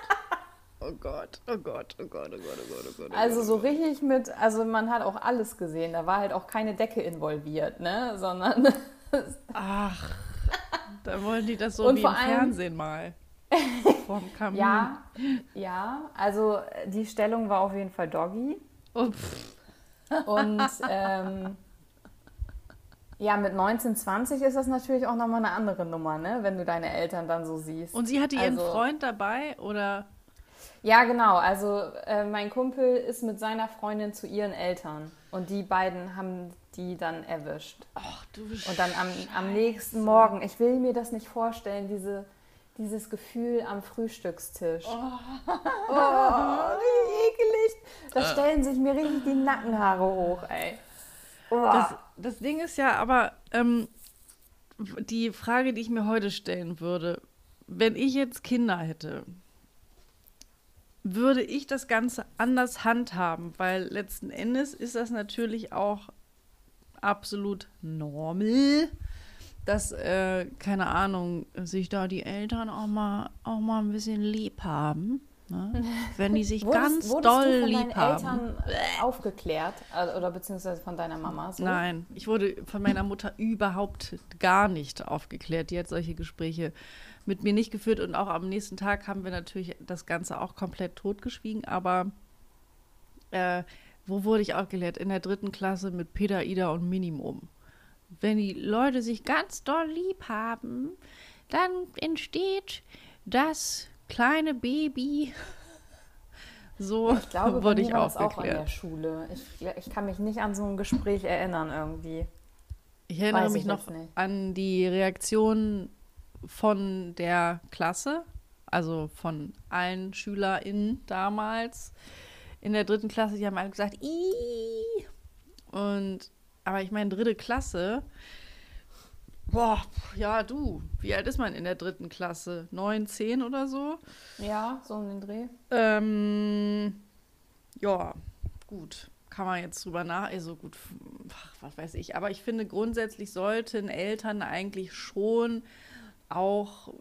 Oh Gott, oh Gott, oh Gott, oh Gott, oh Gott, oh Gott. Also so richtig mit, also man hat auch alles gesehen. Da war halt auch keine Decke involviert, ne? Sondern Ach, da wollen die das so Und wie im Fernsehen mal. Vorm Kamin. ja, ja, also die Stellung war auf jeden Fall Doggy. Pff. Und ähm, ja, mit 19, 20 ist das natürlich auch nochmal eine andere Nummer, ne? Wenn du deine Eltern dann so siehst. Und sie hatte ihren Also- Freund dabei oder? Ja, genau. Also äh, mein Kumpel ist mit seiner Freundin zu ihren Eltern und die beiden haben die dann erwischt. Ach du Und dann am, am nächsten Morgen, ich will mir das nicht vorstellen, diese, dieses Gefühl am Frühstückstisch. Oh, wie ekelig. Da stellen sich mir richtig die Nackenhaare hoch, ey. Oh. Das, das Ding ist ja aber, ähm, die Frage, die ich mir heute stellen würde, wenn ich jetzt Kinder hätte, würde ich das Ganze anders handhaben, weil letzten Endes ist das natürlich auch absolut normal, dass, äh, keine Ahnung, sich da die Eltern auch mal, auch mal ein bisschen lieb haben. Ne? Wenn die sich ganz wurdest doll du von lieb deinen haben. Eltern äh, aufgeklärt? Oder beziehungsweise von deiner Mama? So? Nein, ich wurde von meiner Mutter überhaupt gar nicht aufgeklärt. Die hat solche Gespräche mit mir nicht geführt und auch am nächsten Tag haben wir natürlich das Ganze auch komplett totgeschwiegen. Aber äh, wo wurde ich aufgeklärt? In der dritten Klasse mit Peter, Ida und Minimum. Wenn die Leute sich ganz doll lieb haben, dann entsteht das kleine Baby. So Ich glaube, wurde ich auch an aufgeklärt. der Schule. Ich, ich kann mich nicht an so ein Gespräch erinnern irgendwie. Ich erinnere Weiß mich ich noch an die Reaktion von der Klasse, also von allen SchülerInnen damals in der dritten Klasse. Die haben alle gesagt, Ih! Und, aber ich meine, dritte Klasse, boah, ja, du, wie alt ist man in der dritten Klasse? Neun, zehn oder so? Ja, so um den Dreh. Ähm, ja, gut. Kann man jetzt drüber nach, also gut, ach, was weiß ich. Aber ich finde, grundsätzlich sollten Eltern eigentlich schon auch,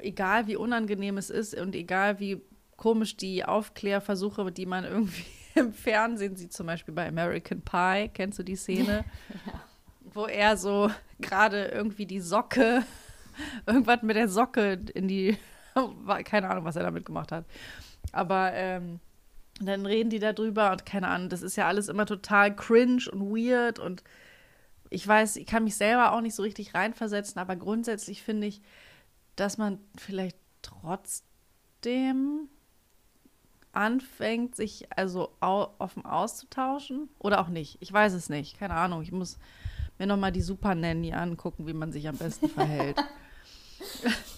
egal wie unangenehm es ist und egal wie komisch die Aufklärversuche, die man irgendwie im Fernsehen sieht, zum Beispiel bei American Pie, kennst du die Szene? Wo er so gerade irgendwie die Socke, irgendwas mit der Socke in die, keine Ahnung, was er damit gemacht hat. Aber ähm, dann reden die darüber und keine Ahnung, das ist ja alles immer total cringe und weird und ich weiß, ich kann mich selber auch nicht so richtig reinversetzen, aber grundsätzlich finde ich, dass man vielleicht trotzdem anfängt, sich also offen auszutauschen oder auch nicht. Ich weiß es nicht. Keine Ahnung. Ich muss mir nochmal die Super Nanny angucken, wie man sich am besten verhält.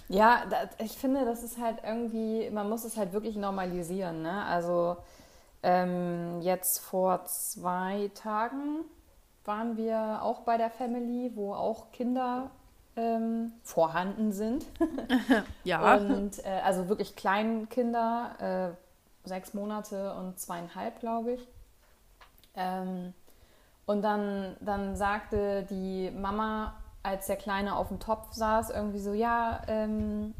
ja, das, ich finde, das ist halt irgendwie, man muss es halt wirklich normalisieren. Ne? Also ähm, jetzt vor zwei Tagen waren wir auch bei der Family, wo auch Kinder ähm, vorhanden sind. ja. Und äh, also wirklich Kleinkinder, äh, sechs Monate und zweieinhalb, glaube ich. Ähm, und dann, dann sagte die Mama, als der Kleine auf dem Topf saß, irgendwie so, ja, ähm,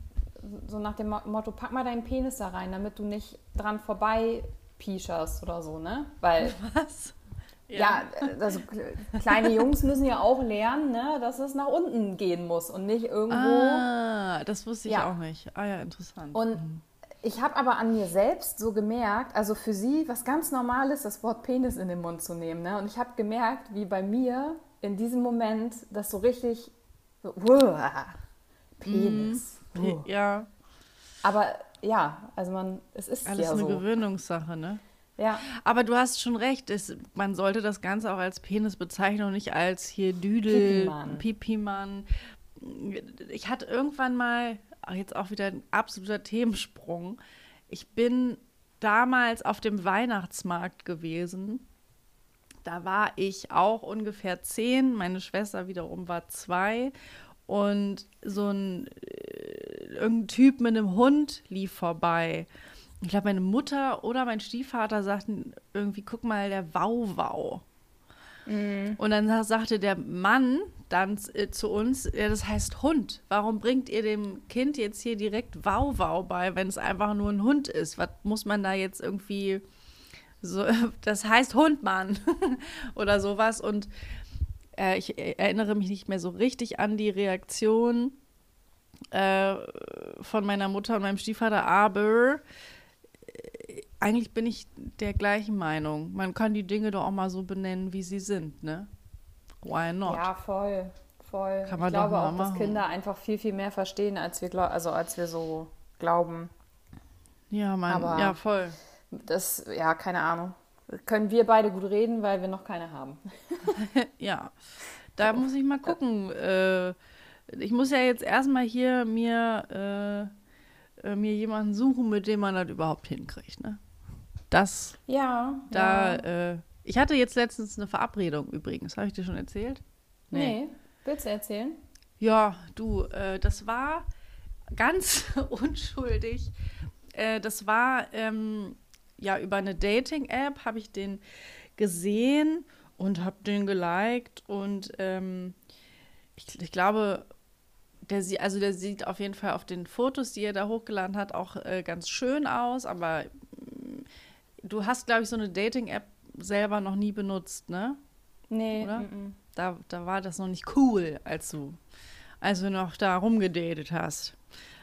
so nach dem Motto, pack mal deinen Penis da rein, damit du nicht dran vorbei piescherst oder so, ne? Weil. Was? Ja, ja also kleine Jungs müssen ja auch lernen, ne, dass es nach unten gehen muss und nicht irgendwo. Ah, das wusste ich ja. auch nicht. Ah ja, interessant. Und mhm. Ich habe aber an mir selbst so gemerkt, also für sie was ganz Normales, das Wort Penis in den Mund zu nehmen. Ne? Und ich habe gemerkt, wie bei mir in diesem Moment das so richtig so, uah, Penis. Mhm. Ja. Aber ja, also man, es ist Alles ja eine so. Gewöhnungssache, ne? Ja. Aber du hast schon recht, es, man sollte das Ganze auch als Penis bezeichnen und nicht als hier Düdel, Pipi-Mann. Ich hatte irgendwann mal, jetzt auch wieder ein absoluter Themensprung, ich bin damals auf dem Weihnachtsmarkt gewesen. Da war ich auch ungefähr zehn, meine Schwester wiederum war zwei und so ein äh, irgendein Typ mit einem Hund lief vorbei ich glaube, meine Mutter oder mein Stiefvater sagten irgendwie, guck mal, der Wauwau. Mhm. Und dann sagte der Mann dann äh, zu uns, ja, das heißt Hund. Warum bringt ihr dem Kind jetzt hier direkt Wauwau bei, wenn es einfach nur ein Hund ist? Was muss man da jetzt irgendwie so, das heißt Hund, Mann. oder sowas. Und äh, ich erinnere mich nicht mehr so richtig an die Reaktion äh, von meiner Mutter und meinem Stiefvater, aber eigentlich bin ich der gleichen Meinung. Man kann die Dinge doch auch mal so benennen, wie sie sind, ne? Why not? Ja, voll. Voll. Kann man ich glaube auch, machen. dass Kinder einfach viel, viel mehr verstehen, als wir, glaub, also als wir so glauben. Ja, man, Aber ja, voll. Das, ja, keine Ahnung. Können wir beide gut reden, weil wir noch keine haben. ja, da muss ich mal gucken. Äh, ich muss ja jetzt erstmal hier mir, äh, äh, mir jemanden suchen, mit dem man das überhaupt hinkriegt, ne? Das. Ja. Da, ja. Äh, ich hatte jetzt letztens eine Verabredung übrigens. Habe ich dir schon erzählt? Nee. nee. Willst du erzählen? Ja, du, äh, das war ganz unschuldig. Äh, das war ähm, ja über eine Dating-App, habe ich den gesehen und habe den geliked und ähm, ich, ich, glaube, der, also der sieht auf jeden Fall auf den Fotos, die er da hochgeladen hat, auch äh, ganz schön aus, aber du hast, glaube ich, so eine Dating-App selber noch nie benutzt, ne? Nee. Oder? M -m. Da, da war das noch nicht cool, als du, als du noch da rumgedatet hast.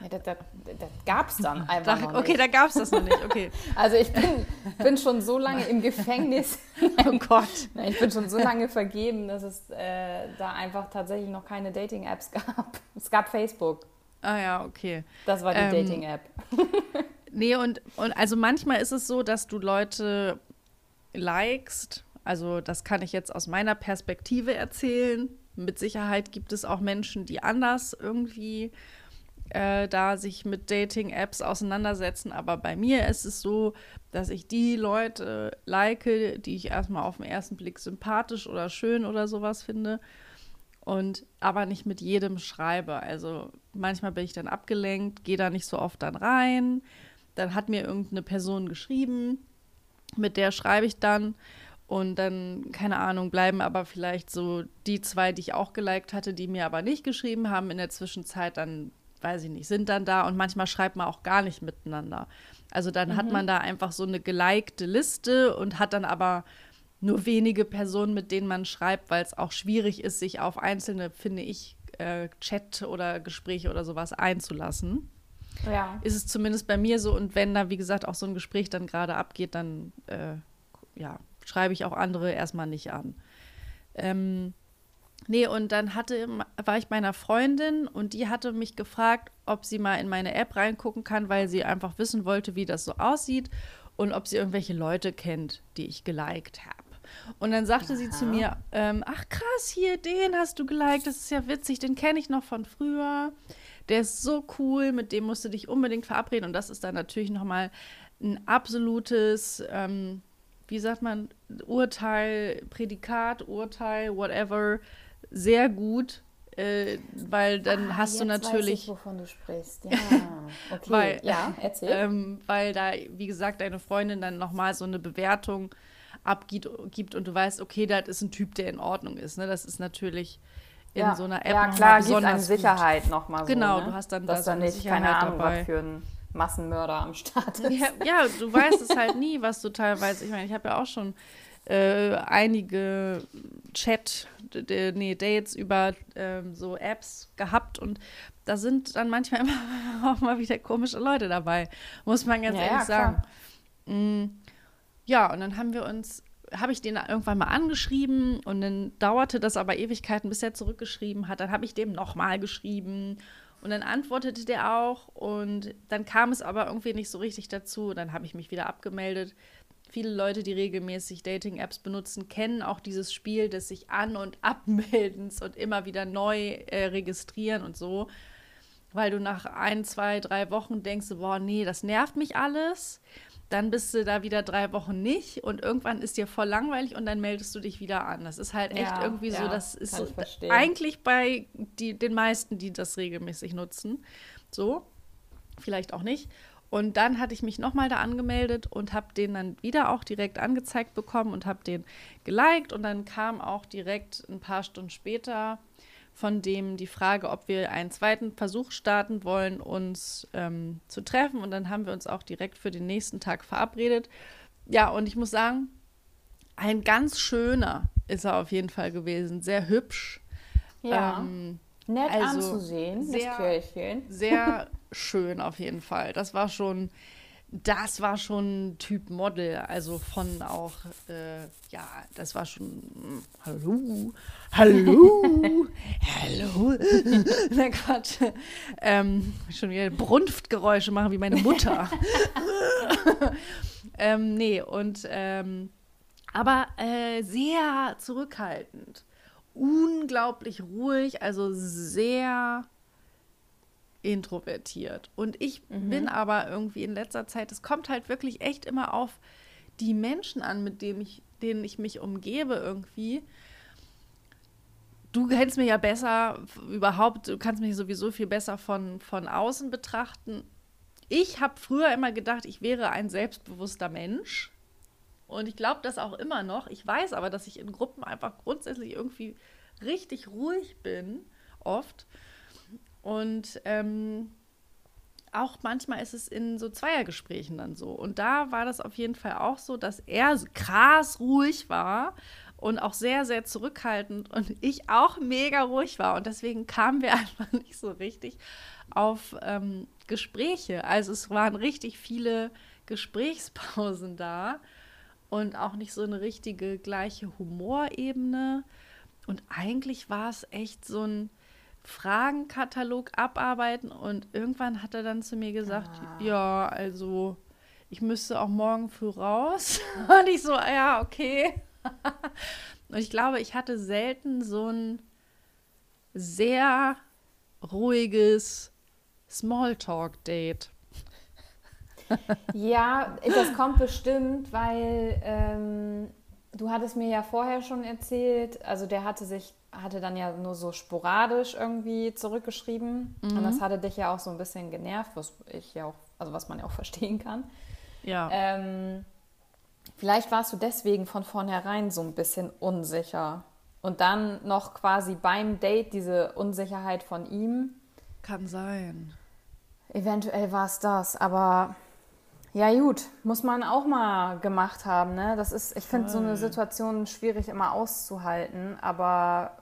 Ja, das, das, das gab es dann einfach da, noch Okay, da gab es das noch nicht, okay. also ich bin, bin schon so lange im Gefängnis. oh Gott. Ich bin schon so lange vergeben, dass es äh, da einfach tatsächlich noch keine Dating-Apps gab. Es gab Facebook. Ah ja, okay. Das war die ähm, Dating-App. Nee, und, und also manchmal ist es so, dass du Leute likest. Also das kann ich jetzt aus meiner Perspektive erzählen. Mit Sicherheit gibt es auch Menschen, die anders irgendwie äh, da sich mit Dating-Apps auseinandersetzen. Aber bei mir ist es so, dass ich die Leute like, die ich erstmal auf den ersten Blick sympathisch oder schön oder sowas finde. Und aber nicht mit jedem schreibe. Also manchmal bin ich dann abgelenkt, gehe da nicht so oft dann rein dann hat mir irgendeine Person geschrieben, mit der schreibe ich dann. Und dann, keine Ahnung, bleiben aber vielleicht so die zwei, die ich auch geliked hatte, die mir aber nicht geschrieben haben in der Zwischenzeit, dann, weiß ich nicht, sind dann da und manchmal schreibt man auch gar nicht miteinander. Also dann mhm. hat man da einfach so eine gelikte Liste und hat dann aber nur wenige Personen, mit denen man schreibt, weil es auch schwierig ist, sich auf einzelne, finde ich, äh, Chat oder Gespräche oder sowas einzulassen. Ja. Ist es zumindest bei mir so. Und wenn da, wie gesagt, auch so ein Gespräch dann gerade abgeht, dann äh, ja, schreibe ich auch andere erstmal nicht an. Ähm, Nee, und dann hatte, war ich bei einer Freundin und die hatte mich gefragt, ob sie mal in meine App reingucken kann, weil sie einfach wissen wollte, wie das so aussieht und ob sie irgendwelche Leute kennt, die ich geliked habe. Und dann sagte Aha. sie zu mir, ähm, ach krass, hier, den hast du geliked, das ist ja witzig, den kenne ich noch von früher. Der ist so cool, mit dem musst du dich unbedingt verabreden. Und das ist dann natürlich nochmal ein absolutes, ähm, wie sagt man, Urteil, Prädikat, Urteil, whatever, sehr gut. Äh, weil dann ah, hast du natürlich. Weiß ich, wovon du sprichst. Ja, okay. weil, ja, erzähl. Ähm, weil da, wie gesagt, deine Freundin dann nochmal so eine Bewertung abgibt gibt und du weißt, okay, das ist ein Typ, der in Ordnung ist. Ne? Das ist natürlich in ja. so einer App Ja, klar, gibt eine Sicherheit nochmal so. Genau, ne? du hast dann Dass da nicht, keine Ahnung, dabei. was für ein Massenmörder am Start ist. Ja, ja, du weißt es halt nie, was du teilweise, ich meine, ich habe ja auch schon äh, einige Chat, nee, Dates über ähm, so Apps gehabt und da sind dann manchmal immer auch mal wieder komische Leute dabei, muss man ganz ja, ehrlich ja, sagen. Mm, ja, und dann haben wir uns, habe ich den irgendwann mal angeschrieben und dann dauerte das aber Ewigkeiten, bis er zurückgeschrieben hat. Dann habe ich dem nochmal geschrieben und dann antwortete der auch und dann kam es aber irgendwie nicht so richtig dazu. Dann habe ich mich wieder abgemeldet. Viele Leute, die regelmäßig Dating-Apps benutzen, kennen auch dieses Spiel des sich an- und abmeldens und immer wieder neu äh, registrieren und so. Weil du nach ein, zwei, drei Wochen denkst, boah, nee, das nervt mich alles dann bist du da wieder drei Wochen nicht und irgendwann ist dir voll langweilig und dann meldest du dich wieder an. Das ist halt echt ja, irgendwie ja, so, das ist so eigentlich bei die, den meisten, die das regelmäßig nutzen. So, vielleicht auch nicht. Und dann hatte ich mich nochmal da angemeldet und habe den dann wieder auch direkt angezeigt bekommen und habe den geliked und dann kam auch direkt ein paar Stunden später von dem die Frage, ob wir einen zweiten Versuch starten wollen, uns ähm, zu treffen. Und dann haben wir uns auch direkt für den nächsten Tag verabredet. Ja, und ich muss sagen, ein ganz schöner ist er auf jeden Fall gewesen. Sehr hübsch. Ja. Ähm, Nett also anzusehen, sehr, das Kirchchen. Sehr schön auf jeden Fall. Das war schon das war schon Typ Model, also von auch, äh, ja, das war schon, mm, hallo, hallo, hallo, na Quatsch, ähm, schon wieder Brunftgeräusche machen wie meine Mutter. ähm, nee, und, ähm, aber äh, sehr zurückhaltend, unglaublich ruhig, also sehr introvertiert. Und ich mhm. bin aber irgendwie in letzter Zeit, es kommt halt wirklich echt immer auf die Menschen an, mit denen ich, denen ich mich umgebe irgendwie. Du kennst mich ja besser überhaupt, du kannst mich sowieso viel besser von, von außen betrachten. Ich habe früher immer gedacht, ich wäre ein selbstbewusster Mensch. Und ich glaube das auch immer noch. Ich weiß aber, dass ich in Gruppen einfach grundsätzlich irgendwie richtig ruhig bin, oft. Und ähm, auch manchmal ist es in so Zweiergesprächen dann so. Und da war das auf jeden Fall auch so, dass er krass ruhig war und auch sehr, sehr zurückhaltend und ich auch mega ruhig war. Und deswegen kamen wir einfach nicht so richtig auf ähm, Gespräche. Also es waren richtig viele Gesprächspausen da und auch nicht so eine richtige gleiche Humorebene. Und eigentlich war es echt so ein Fragenkatalog abarbeiten und irgendwann hat er dann zu mir gesagt, ah. ja, also ich müsste auch morgen früh raus. und ich so, ja, okay. und ich glaube, ich hatte selten so ein sehr ruhiges Smalltalk-Date. ja, das kommt bestimmt, weil ähm, du hattest mir ja vorher schon erzählt, also der hatte sich hatte dann ja nur so sporadisch irgendwie zurückgeschrieben. Mhm. Und das hatte dich ja auch so ein bisschen genervt, was ich ja auch, also was man ja auch verstehen kann. Ja. Ähm, vielleicht warst du deswegen von vornherein so ein bisschen unsicher. Und dann noch quasi beim Date diese Unsicherheit von ihm. Kann sein. Eventuell war es das, aber ja, gut, muss man auch mal gemacht haben. Ne? Das ist, ich finde so eine Situation schwierig immer auszuhalten, aber.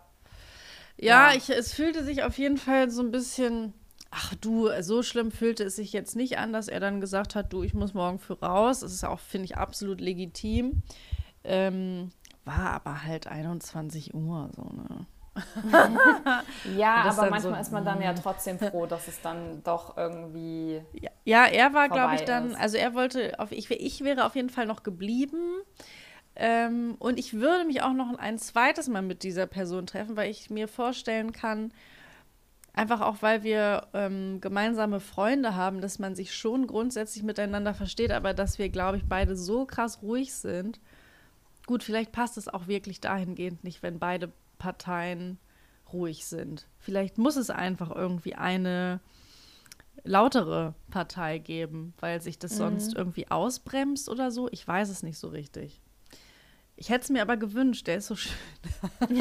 Ja, ja. Ich, es fühlte sich auf jeden Fall so ein bisschen. Ach du, so schlimm fühlte es sich jetzt nicht an, dass er dann gesagt hat, du, ich muss morgen für raus. Das ist auch, finde ich, absolut legitim. Ähm, war aber halt 21 Uhr so, ne? Ja, aber dann so- manchmal ist man dann ja trotzdem froh, dass es dann doch irgendwie. Ja, ja er war, glaube ich, dann, ist. also er wollte, auf, ich, ich wäre auf jeden Fall noch geblieben. Ähm, und ich würde mich auch noch ein zweites Mal mit dieser Person treffen, weil ich mir vorstellen kann, einfach auch, weil wir ähm, gemeinsame Freunde haben, dass man sich schon grundsätzlich miteinander versteht, aber dass wir, glaube ich, beide so krass ruhig sind. Gut, vielleicht passt es auch wirklich dahingehend nicht, wenn beide Parteien ruhig sind. Vielleicht muss es einfach irgendwie eine lautere Partei geben, weil sich das sonst irgendwie ausbremst oder so. Ich weiß es nicht so richtig. Ich hätte es mir aber gewünscht, der ist so schön.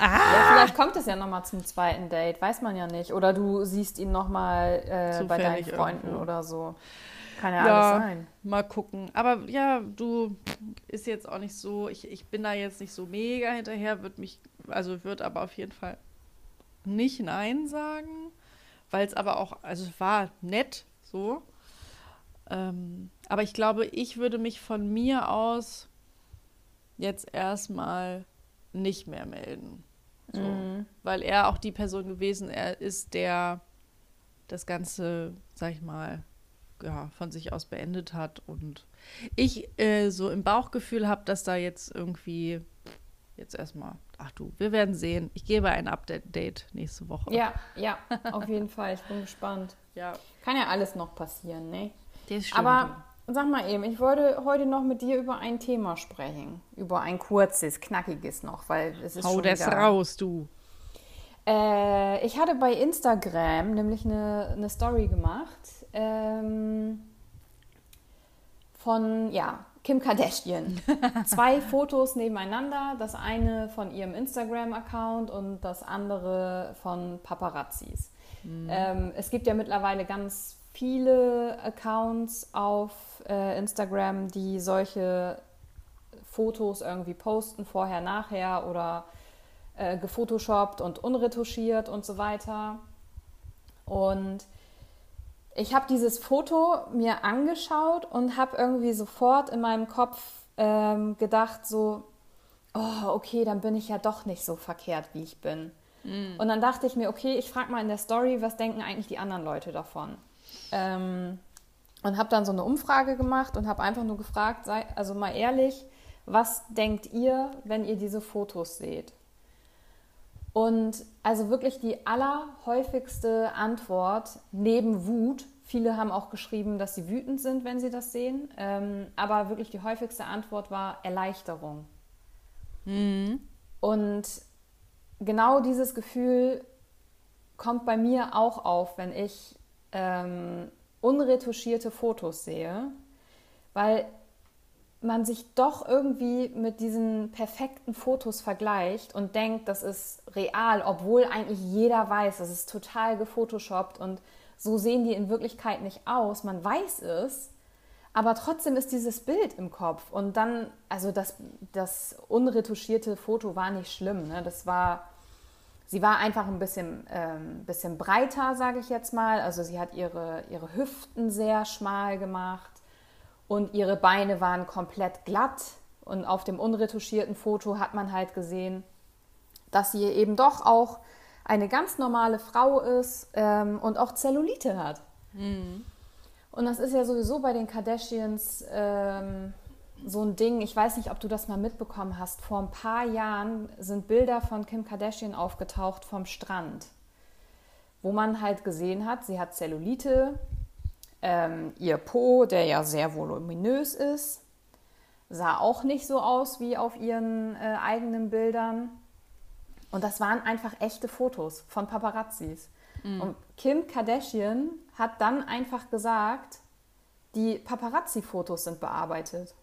Ja, vielleicht kommt es ja nochmal zum zweiten Date, weiß man ja nicht. Oder du siehst ihn nochmal äh, bei deinen Freunden irgendwo. oder so. Kann ja, alles sein. mal gucken. Aber ja, du ist jetzt auch nicht so, ich, ich bin da jetzt nicht so mega hinterher, wird mich, also wird aber auf jeden Fall nicht Nein sagen, weil es aber auch, also es war nett so. Ähm, aber ich glaube, ich würde mich von mir aus jetzt erstmal nicht mehr melden. So. Mhm. Weil er auch die Person gewesen er ist, der das Ganze, sag ich mal, ja, von sich aus beendet hat. Und ich äh, so im Bauchgefühl habe, dass da jetzt irgendwie jetzt erstmal, ach du, wir werden sehen. Ich gebe ein Update nächste Woche. Ja, ja, auf jeden Fall. Ich bin gespannt. ja. Kann ja alles noch passieren, ne? Das stimmt. Aber sag mal eben, ich wollte heute noch mit dir über ein Thema sprechen. Über ein kurzes, knackiges noch, weil es ist Hau schon das wieder... raus, du. Äh, ich hatte bei Instagram nämlich eine, eine Story gemacht ähm, von, ja, Kim Kardashian. Zwei Fotos nebeneinander, das eine von ihrem Instagram-Account und das andere von Paparazzis. Ähm, es gibt ja mittlerweile ganz viele Accounts auf äh, Instagram, die solche Fotos irgendwie posten, vorher, nachher oder äh, gefotoshoppt und unretuschiert und so weiter. Und ich habe dieses Foto mir angeschaut und habe irgendwie sofort in meinem Kopf ähm, gedacht, so, oh, okay, dann bin ich ja doch nicht so verkehrt, wie ich bin. Und dann dachte ich mir, okay, ich frage mal in der Story, was denken eigentlich die anderen Leute davon? Ähm, und habe dann so eine Umfrage gemacht und habe einfach nur gefragt, sei, also mal ehrlich, was denkt ihr, wenn ihr diese Fotos seht? Und also wirklich die allerhäufigste Antwort neben Wut, viele haben auch geschrieben, dass sie wütend sind, wenn sie das sehen, ähm, aber wirklich die häufigste Antwort war Erleichterung. Und genau dieses Gefühl kommt bei mir auch auf, wenn ich ähm, unretuschierte Fotos sehe, weil man sich doch irgendwie mit diesen perfekten Fotos vergleicht und denkt, das ist real, obwohl eigentlich jeder weiß, das ist total gefotoshoppt und so sehen die in Wirklichkeit nicht aus. Man weiß es, aber trotzdem ist dieses Bild im Kopf. Und dann, also das, das unretuschierte Foto war nicht schlimm. Ne? Das war, sie war einfach ein bisschen, ähm, bisschen breiter, sage ich jetzt mal. Also sie hat ihre, ihre Hüften sehr schmal gemacht und ihre Beine waren komplett glatt. Und auf dem unretuschierten Foto hat man halt gesehen, dass sie eben doch auch eine ganz normale Frau ist ähm, und auch Zellulite hat. Und das ist ja sowieso bei den Kardashians ähm, so ein Ding. Ich weiß nicht, ob du das mal mitbekommen hast. Vor ein paar Jahren sind Bilder von Kim Kardashian aufgetaucht vom Strand, wo man halt gesehen hat, sie hat Zellulite, ähm, ihr Po, der ja sehr voluminös ist, sah auch nicht so aus wie auf ihren äh, eigenen Bildern. Und das waren einfach echte Fotos von Paparazzis. Und Kim Kardashian hat dann einfach gesagt, die Paparazzi-Fotos sind bearbeitet.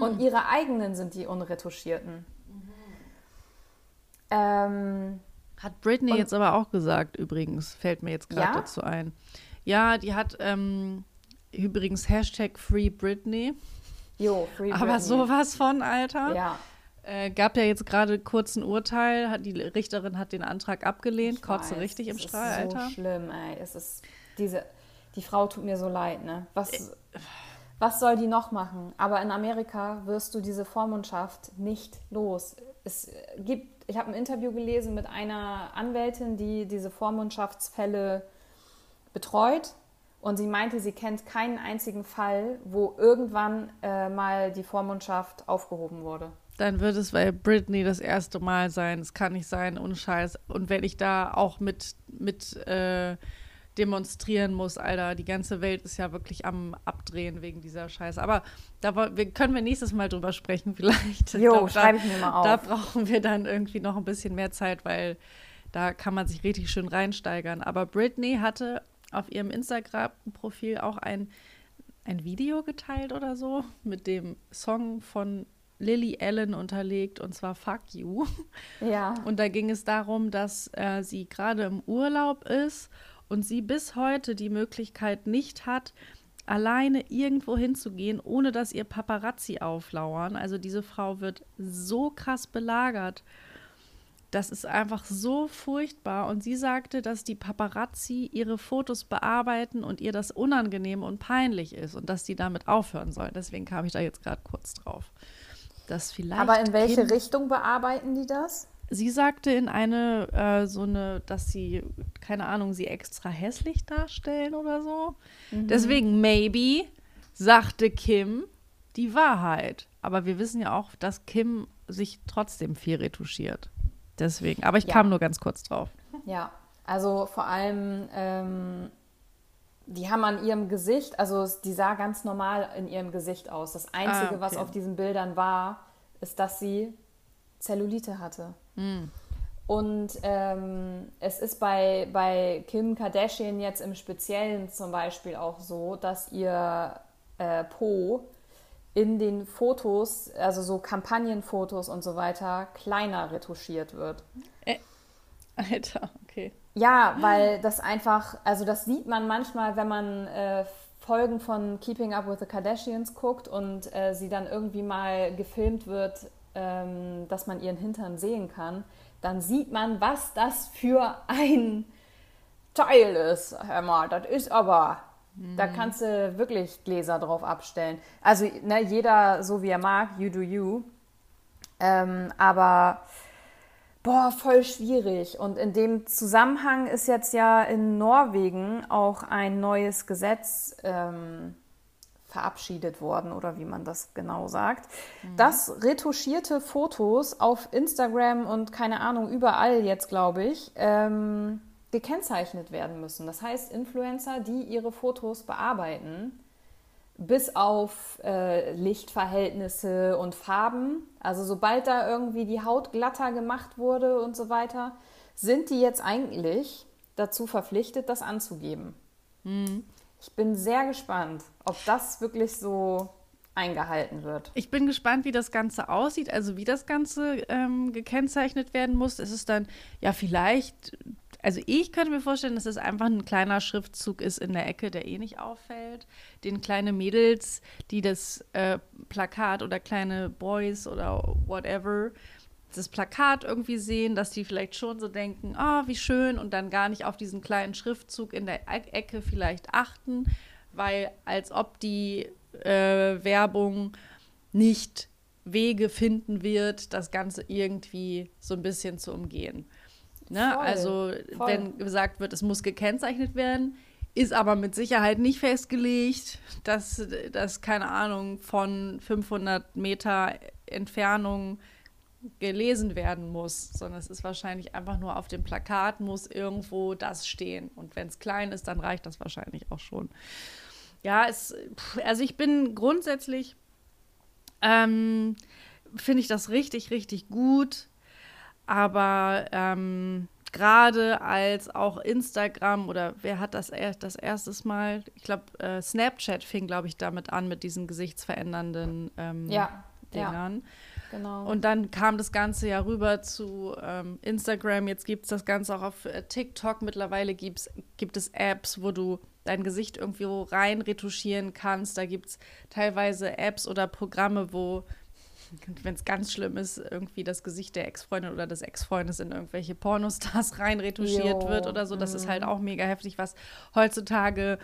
Und ihre eigenen sind die unretuschierten. Ähm, Hat Britney Und- jetzt aber auch gesagt, übrigens, fällt mir jetzt gerade Ja? dazu ein. Ja, die hat ähm, übrigens Hashtag Free Britney. jo, Free Aber Britney. sowas von, Alter. Ja, Äh, gab ja jetzt gerade kurz ein Urteil, hat, die Richterin hat den Antrag abgelehnt, ich kotze weiß, richtig im Strahl, ist so Alter. schlimm, ey. Es ist diese, die Frau tut mir so leid, ne? Was, was soll die noch machen? Aber in Amerika wirst du diese Vormundschaft nicht los. es gibt, ich habe ein Interview gelesen mit einer Anwältin, die diese Vormundschaftsfälle betreut. Und sie meinte, sie kennt keinen einzigen Fall, wo irgendwann äh, mal die Vormundschaft aufgehoben wurde. Dann wird es bei Britney das erste Mal sein. Es kann nicht sein, ohne Scheiß. Und wenn ich da auch mit, mit äh, demonstrieren muss, Alter, die ganze Welt ist ja wirklich am Abdrehen wegen dieser Scheiße. Aber da wir, können wir nächstes Mal drüber sprechen, vielleicht. Jo, schreibe ich mir mal auf. Da brauchen wir dann irgendwie noch ein bisschen mehr Zeit, weil da kann man sich richtig schön reinsteigern. Aber Britney hatte auf ihrem Instagram-Profil auch ein, ein Video geteilt oder so mit dem Song von Lily Allen unterlegt und zwar Fuck You. Ja. Und da ging es darum, dass äh, sie gerade im Urlaub ist und sie bis heute die Möglichkeit nicht hat, alleine irgendwo hinzugehen, ohne dass ihr Paparazzi auflauern. Also diese Frau wird so krass belagert. Das ist einfach so furchtbar. Und sie sagte, dass die Paparazzi ihre Fotos bearbeiten und ihr das unangenehm und peinlich ist und dass sie damit aufhören soll. Deswegen kam ich da jetzt gerade kurz drauf dass vielleicht. Aber in welche kind Richtung bearbeiten die das? Sie sagte in eine, äh, so eine, dass sie, keine Ahnung, sie extra hässlich darstellen oder so. Mhm. Deswegen, maybe, sagte Kim die Wahrheit. Aber wir wissen ja auch, dass Kim sich trotzdem viel retuschiert. Deswegen, aber ich ja. kam nur ganz kurz drauf. Ja, also vor allem ähm, die haben an ihrem Gesicht, also die sah ganz normal in ihrem Gesicht aus. Das Einzige, ah, okay. was auf diesen Bildern war, ist, dass sie Zellulite hatte. Mm. Und ähm, es ist bei, bei Kim Kardashian jetzt im Speziellen zum Beispiel auch so, dass ihr äh, Po in den Fotos, also so Kampagnenfotos und so weiter, kleiner retuschiert wird. Äh, Alter, okay. Ja, weil das einfach, also das sieht man manchmal, wenn man äh, Folgen von Keeping Up with the Kardashians guckt und äh, sie dann irgendwie mal gefilmt wird, ähm, dass man ihren Hintern sehen kann, dann sieht man, was das für ein Teil ist. Hör mal, das ist aber. Da kannst du wirklich Gläser drauf abstellen. Also ne, jeder so wie er mag, you do you. Ähm, aber Boah, voll schwierig. Und in dem Zusammenhang ist jetzt ja in Norwegen auch ein neues Gesetz ähm, verabschiedet worden, oder wie man das genau sagt, mhm. dass retuschierte Fotos auf Instagram und keine Ahnung, überall jetzt, glaube ich, ähm, gekennzeichnet werden müssen. Das heißt, Influencer, die ihre Fotos bearbeiten, bis auf äh, Lichtverhältnisse und Farben. Also sobald da irgendwie die Haut glatter gemacht wurde und so weiter, sind die jetzt eigentlich dazu verpflichtet, das anzugeben. Mhm. Ich bin sehr gespannt, ob das wirklich so eingehalten wird. Ich bin gespannt, wie das Ganze aussieht, also wie das Ganze ähm, gekennzeichnet werden muss. Ist es dann ja vielleicht also ich könnte mir vorstellen, dass es einfach ein kleiner Schriftzug ist in der Ecke, der eh nicht auffällt. Den kleine Mädels, die das äh, Plakat oder kleine Boys oder whatever das Plakat irgendwie sehen, dass die vielleicht schon so denken, oh, wie schön und dann gar nicht auf diesen kleinen Schriftzug in der Ecke vielleicht achten, weil als ob die äh, Werbung nicht Wege finden wird, das Ganze irgendwie so ein bisschen zu umgehen. Ne? Voll, also voll. wenn gesagt wird, es muss gekennzeichnet werden, ist aber mit Sicherheit nicht festgelegt, dass das, keine Ahnung, von 500 Meter Entfernung gelesen werden muss, sondern es ist wahrscheinlich einfach nur auf dem Plakat muss irgendwo das stehen. Und wenn es klein ist, dann reicht das wahrscheinlich auch schon. Ja, es, also ich bin grundsätzlich, ähm, finde ich das richtig, richtig gut, aber ähm, gerade als auch Instagram oder wer hat das das erstes Mal, ich glaube, äh, Snapchat fing, glaube ich, damit an, mit diesen gesichtsverändernden ähm, ja, Dingern. Ja. Genau. Und dann kam das Ganze ja rüber zu ähm, Instagram. Jetzt gibt es das Ganze auch auf äh, TikTok. Mittlerweile gibt's, gibt es Apps, wo du dein Gesicht irgendwie rein retuschieren kannst. Da gibt es teilweise Apps oder Programme, wo wenn es ganz schlimm ist, irgendwie das Gesicht der Ex-Freundin oder des Ex-Freundes in irgendwelche Pornostars reinretuschiert wird oder so. Das mhm. ist halt mhm. auch mega heftig, was heutzutage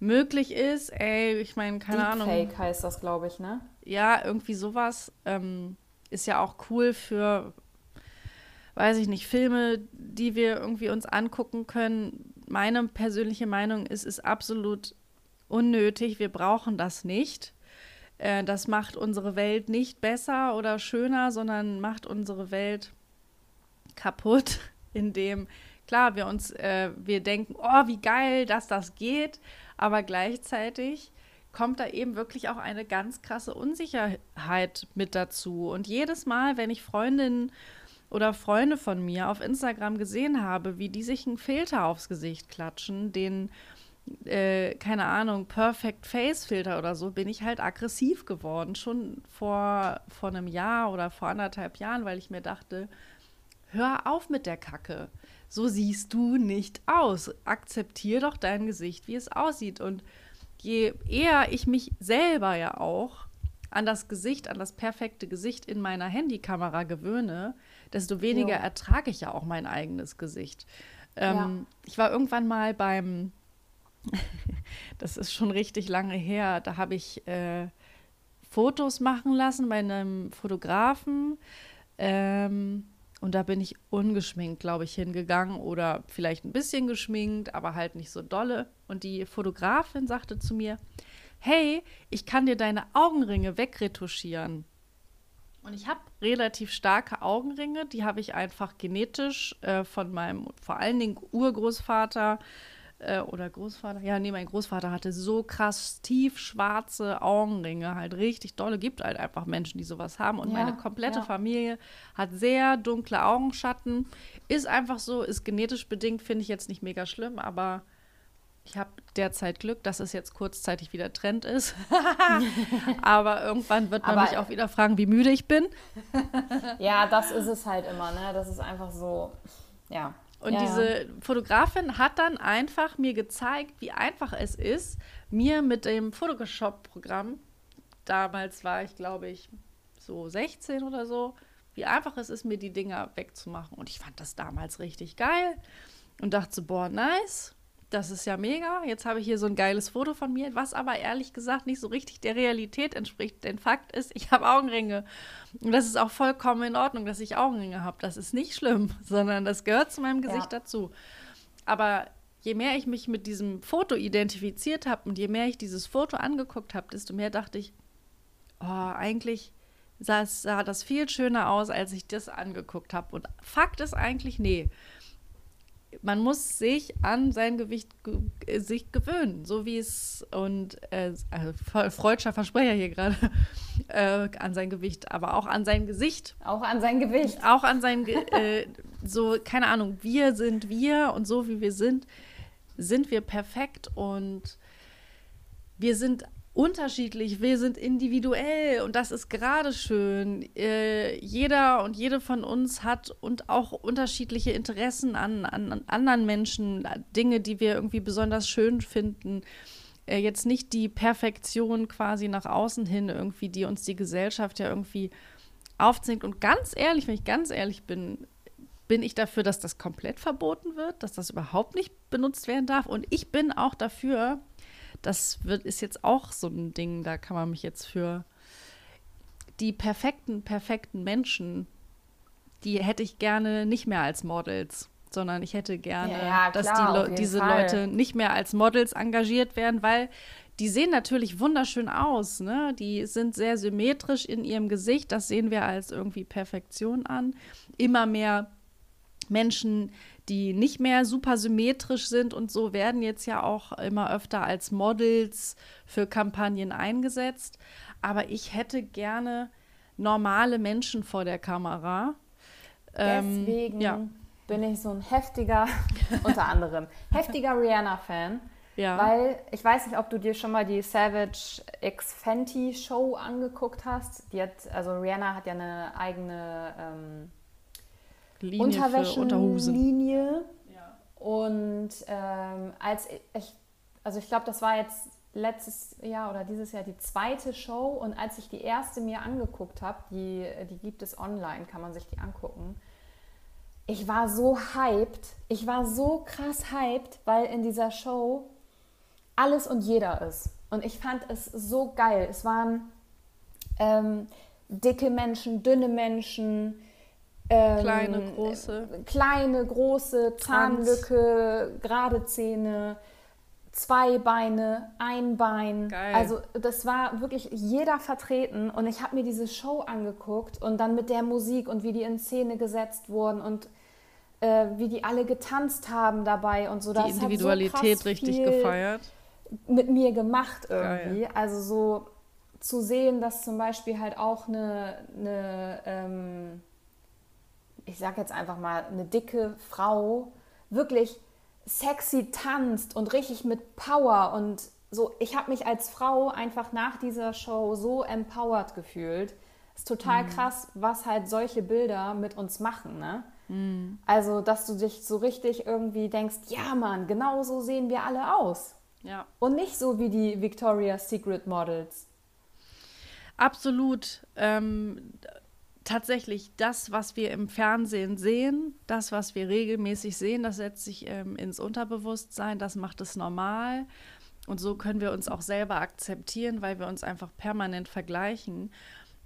möglich ist. Ey, ich meine, keine Deepfake Ahnung. Fake heißt das, glaube ich, ne? Ja, irgendwie sowas. Ähm, ist ja auch cool für, weiß ich nicht, Filme, die wir irgendwie uns angucken können. Meine persönliche Meinung ist, ist absolut unnötig. Wir brauchen das nicht. Äh, das macht unsere Welt nicht besser oder schöner, sondern macht unsere Welt kaputt, indem klar wir uns, äh, wir denken, oh, wie geil, dass das geht, aber gleichzeitig kommt da eben wirklich auch eine ganz krasse Unsicherheit mit dazu. Und jedes Mal, wenn ich Freundinnen oder Freunde von mir auf Instagram gesehen habe, wie die sich einen Filter aufs Gesicht klatschen, den, äh, keine Ahnung, Perfect Face Filter oder so, bin ich halt aggressiv geworden. Schon vor, vor einem Jahr oder vor anderthalb Jahren, weil ich mir dachte, hör auf mit der Kacke. So siehst du nicht aus. Akzeptier doch dein Gesicht, wie es aussieht. Und je eher ich mich selber ja auch an das Gesicht, an das perfekte Gesicht in meiner Handykamera gewöhne, desto weniger jo. ertrage ich ja auch mein eigenes Gesicht. Ähm, ja. Ich war irgendwann mal beim, das ist schon richtig lange her, da habe ich äh, Fotos machen lassen bei einem Fotografen. Ähm, und da bin ich ungeschminkt, glaube ich, hingegangen oder vielleicht ein bisschen geschminkt, aber halt nicht so dolle. Und die Fotografin sagte zu mir, hey, ich kann dir deine Augenringe wegretuschieren. Und ich habe relativ starke Augenringe, die habe ich einfach genetisch äh, von meinem vor allen Dingen Urgroßvater äh, oder Großvater, ja, nee, mein Großvater hatte so krass tiefschwarze Augenringe, halt richtig dolle. Gibt halt einfach Menschen, die sowas haben. Und ja, meine komplette ja. Familie hat sehr dunkle Augenschatten. Ist einfach so, ist genetisch bedingt, finde ich jetzt nicht mega schlimm, aber ich habe derzeit Glück, dass es jetzt kurzzeitig wieder Trend ist. Aber irgendwann wird man Aber mich auch wieder fragen, wie müde ich bin. ja, das ist es halt immer, ne? Das ist einfach so, ja. Und ja, diese. Fotografin hat dann einfach mir gezeigt, wie einfach es ist, mir mit dem Photoshop-Programm, damals war ich, glaube ich, so 16 oder so, wie einfach es ist, mir die Dinger wegzumachen. Und ich fand das damals richtig geil und dachte so, boah, nice das ist ja mega. Jetzt habe ich hier so ein geiles Foto von mir, was aber ehrlich gesagt nicht so richtig der Realität entspricht. Denn Fakt ist, ich habe Augenringe. Und das ist auch vollkommen in Ordnung, dass ich Augenringe habe. Das ist nicht schlimm, sondern das gehört zu meinem Gesicht ja. dazu. Aber je mehr ich mich mit diesem Foto identifiziert habe und je mehr ich dieses Foto angeguckt habe, desto mehr dachte ich, oh, eigentlich sah, sah das viel schöner aus, als ich das angeguckt habe. Und Fakt ist eigentlich, nee man muss sich an sein Gewicht ge sich gewöhnen, so wie es und äh, also freudscher Versprecher hier gerade äh, an sein Gewicht, aber auch an sein Gesicht. Auch an sein Gewicht. Auch an sein Ge äh, so keine Ahnung. Wir sind wir und so wie wir sind, sind wir perfekt und wir sind unterschiedlich, wir sind individuell und das ist gerade schön. Äh, jeder und jede von uns hat und auch unterschiedliche Interessen an, an, an anderen Menschen, Dinge, die wir irgendwie besonders schön finden. Äh, jetzt nicht die Perfektion quasi nach außen hin irgendwie, die uns die Gesellschaft ja irgendwie aufzwingt. Und ganz ehrlich, wenn ich ganz ehrlich bin, bin ich dafür, dass das komplett verboten wird, dass das überhaupt nicht benutzt werden darf. Und ich bin auch dafür, das wird, ist jetzt auch so ein Ding, da kann man mich jetzt für die perfekten, perfekten Menschen, die hätte ich gerne nicht mehr als Models, sondern ich hätte gerne, ja, ja, dass die diese Fall. Leute nicht mehr als Models engagiert werden, weil die sehen natürlich wunderschön aus, ne? Die sind sehr symmetrisch in ihrem Gesicht, das sehen wir als irgendwie Perfektion an. Immer mehr Menschen, die nicht mehr super symmetrisch sind und so werden jetzt ja auch immer öfter als Models für Kampagnen eingesetzt. Aber ich hätte gerne normale Menschen vor der Kamera. Ähm, Deswegen ähm, ja. bin ich so ein heftiger, unter anderem, heftiger Rihanna-Fan. Ja. Weil ich weiß nicht, ob du dir schon mal die Savage X Fenty Show angeguckt hast. Die hat, also Rihanna hat ja eine eigene ähm, Linie Unterwäschenlinie. Ja. Und ähm, als ich, also ich glaube, das war jetzt letztes Jahr oder dieses Jahr die zweite Show und als ich die erste mir angeguckt habe, die, die gibt es online, kann man sich die angucken. Ich war so hyped, ich war so krass hyped, weil in dieser Show alles und jeder ist. Und ich fand es so geil. Es waren ähm, dicke Menschen, dünne Menschen, ähm, kleine, große, kleine, große, Zahnlücke, gerade Zähne, zwei Beine, ein Bein. Geil. Also das war wirklich jeder vertreten und ich habe mir diese Show angeguckt und dann mit der Musik und wie die in Szene gesetzt wurden und äh, wie die alle getanzt haben dabei und so. Die das Individualität so richtig gefeiert. Mit mir gemacht irgendwie. Geil. Also so zu sehen, dass zum Beispiel halt auch eine, eine ähm, ich sag jetzt einfach mal, eine dicke Frau wirklich sexy tanzt und richtig mit Power und so. Ich habe mich als Frau einfach nach dieser Show so empowered gefühlt. Ist total mhm. krass, was halt solche Bilder mit uns machen, ne? Mhm. Also, dass du dich so richtig irgendwie denkst, ja Mann, genau so sehen wir alle aus. Ja. Und nicht so wie die Victoria's Secret Models. Absolut. Ähm, tatsächlich das, was wir im Fernsehen sehen, das, was wir regelmäßig sehen, das setzt sich ähm, ins Unterbewusstsein, das macht es normal. Und so können wir uns auch selber akzeptieren, weil wir uns einfach permanent vergleichen.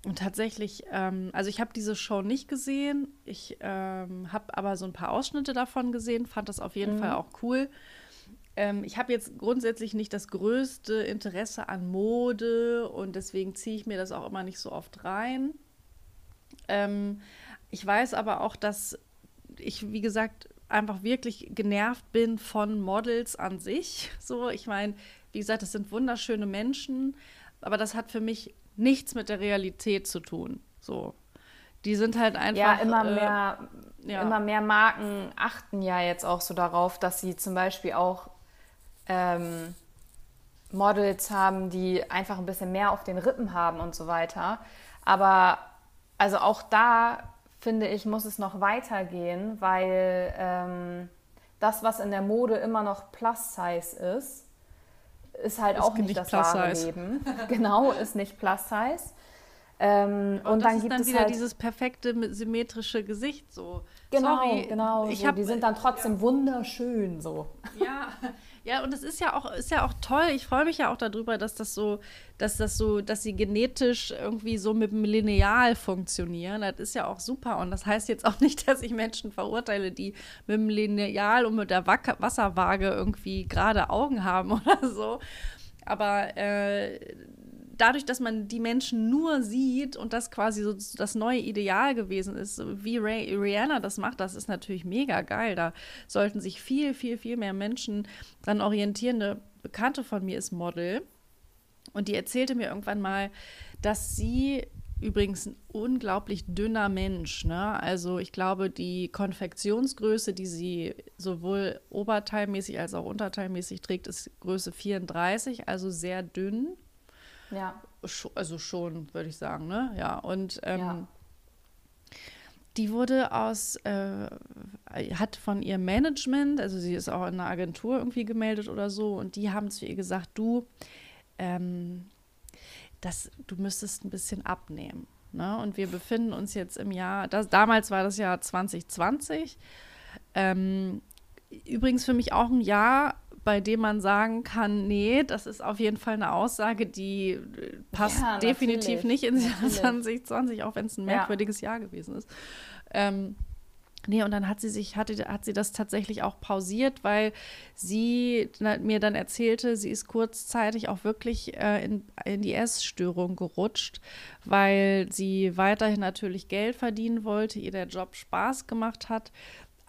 Und tatsächlich, ähm, also ich habe diese Show nicht gesehen, ich ähm, habe aber so ein paar Ausschnitte davon gesehen, fand das auf jeden mhm. Fall auch cool. Ähm, ich habe jetzt grundsätzlich nicht das größte Interesse an Mode und deswegen ziehe ich mir das auch immer nicht so oft rein. Ähm, ich weiß aber auch, dass ich, wie gesagt, einfach wirklich genervt bin von Models an sich. So, ich meine, wie gesagt, das sind wunderschöne Menschen, aber das hat für mich nichts mit der Realität zu tun. So, die sind halt einfach. Ja, immer äh, mehr, ja. immer mehr Marken achten ja jetzt auch so darauf, dass sie zum Beispiel auch ähm, Models haben, die einfach ein bisschen mehr auf den Rippen haben und so weiter. Aber also auch da finde ich, muss es noch weitergehen, weil ähm, das, was in der Mode immer noch Plus-Size ist, ist halt ist auch nicht, das wahre Leben. genau, ist nicht Plus-Size. Ähm, und, und dann gibt dann es wieder halt dieses perfekte symmetrische Gesicht so. Genau, Sorry, genau. So. hab, die sind dann trotzdem ja. wunderschön so. Ja, ja, und es ist ja auch, ist ja auch toll. Ich freue mich ja auch darüber, dass das so, dass das so, dass sie genetisch irgendwie so mit dem Lineal funktionieren. Das ist ja auch super. Und das heißt jetzt auch nicht, dass ich Menschen verurteile, die mit dem Lineal und mit der Wasserwaage irgendwie gerade Augen haben oder so. Aber äh, dadurch, dass man die Menschen nur sieht und das quasi so das neue Ideal gewesen ist, wie Ray, Rihanna das macht, das ist natürlich mega geil. Da sollten sich viel, viel, viel mehr Menschen dran orientieren. Eine Bekannte von mir ist Model und die erzählte mir irgendwann mal, dass sie übrigens ein unglaublich dünner Mensch. Ne? Also ich glaube, die Konfektionsgröße, die sie sowohl oberteilmäßig als auch unterteilmäßig trägt, ist Größe 34, also sehr dünn. Ja. Also schon, würde ich sagen, ne? Ja. Und ähm, ja. die wurde aus, äh, hat von ihrem Management, also sie ist auch in einer Agentur irgendwie gemeldet oder so, und die haben zu ihr gesagt, du, ähm, das, du müsstest ein bisschen abnehmen. Ne? Und wir befinden uns jetzt im Jahr, das, damals war das Jahr 2020. Ähm, übrigens für mich auch ein Jahr, bei dem man sagen kann, nee, das ist auf jeden Fall eine Aussage, die äh, passt ja, definitiv nicht ins Jahr 2020, auch wenn es ein merkwürdiges ja. Jahr gewesen ist. Ähm, Nee, und dann hat sie sich, hatte, hat sie das tatsächlich auch pausiert, weil sie mir dann erzählte, sie ist kurzzeitig auch wirklich äh, in, in die Essstörung gerutscht, weil sie weiterhin natürlich Geld verdienen wollte, ihr der Job Spaß gemacht hat,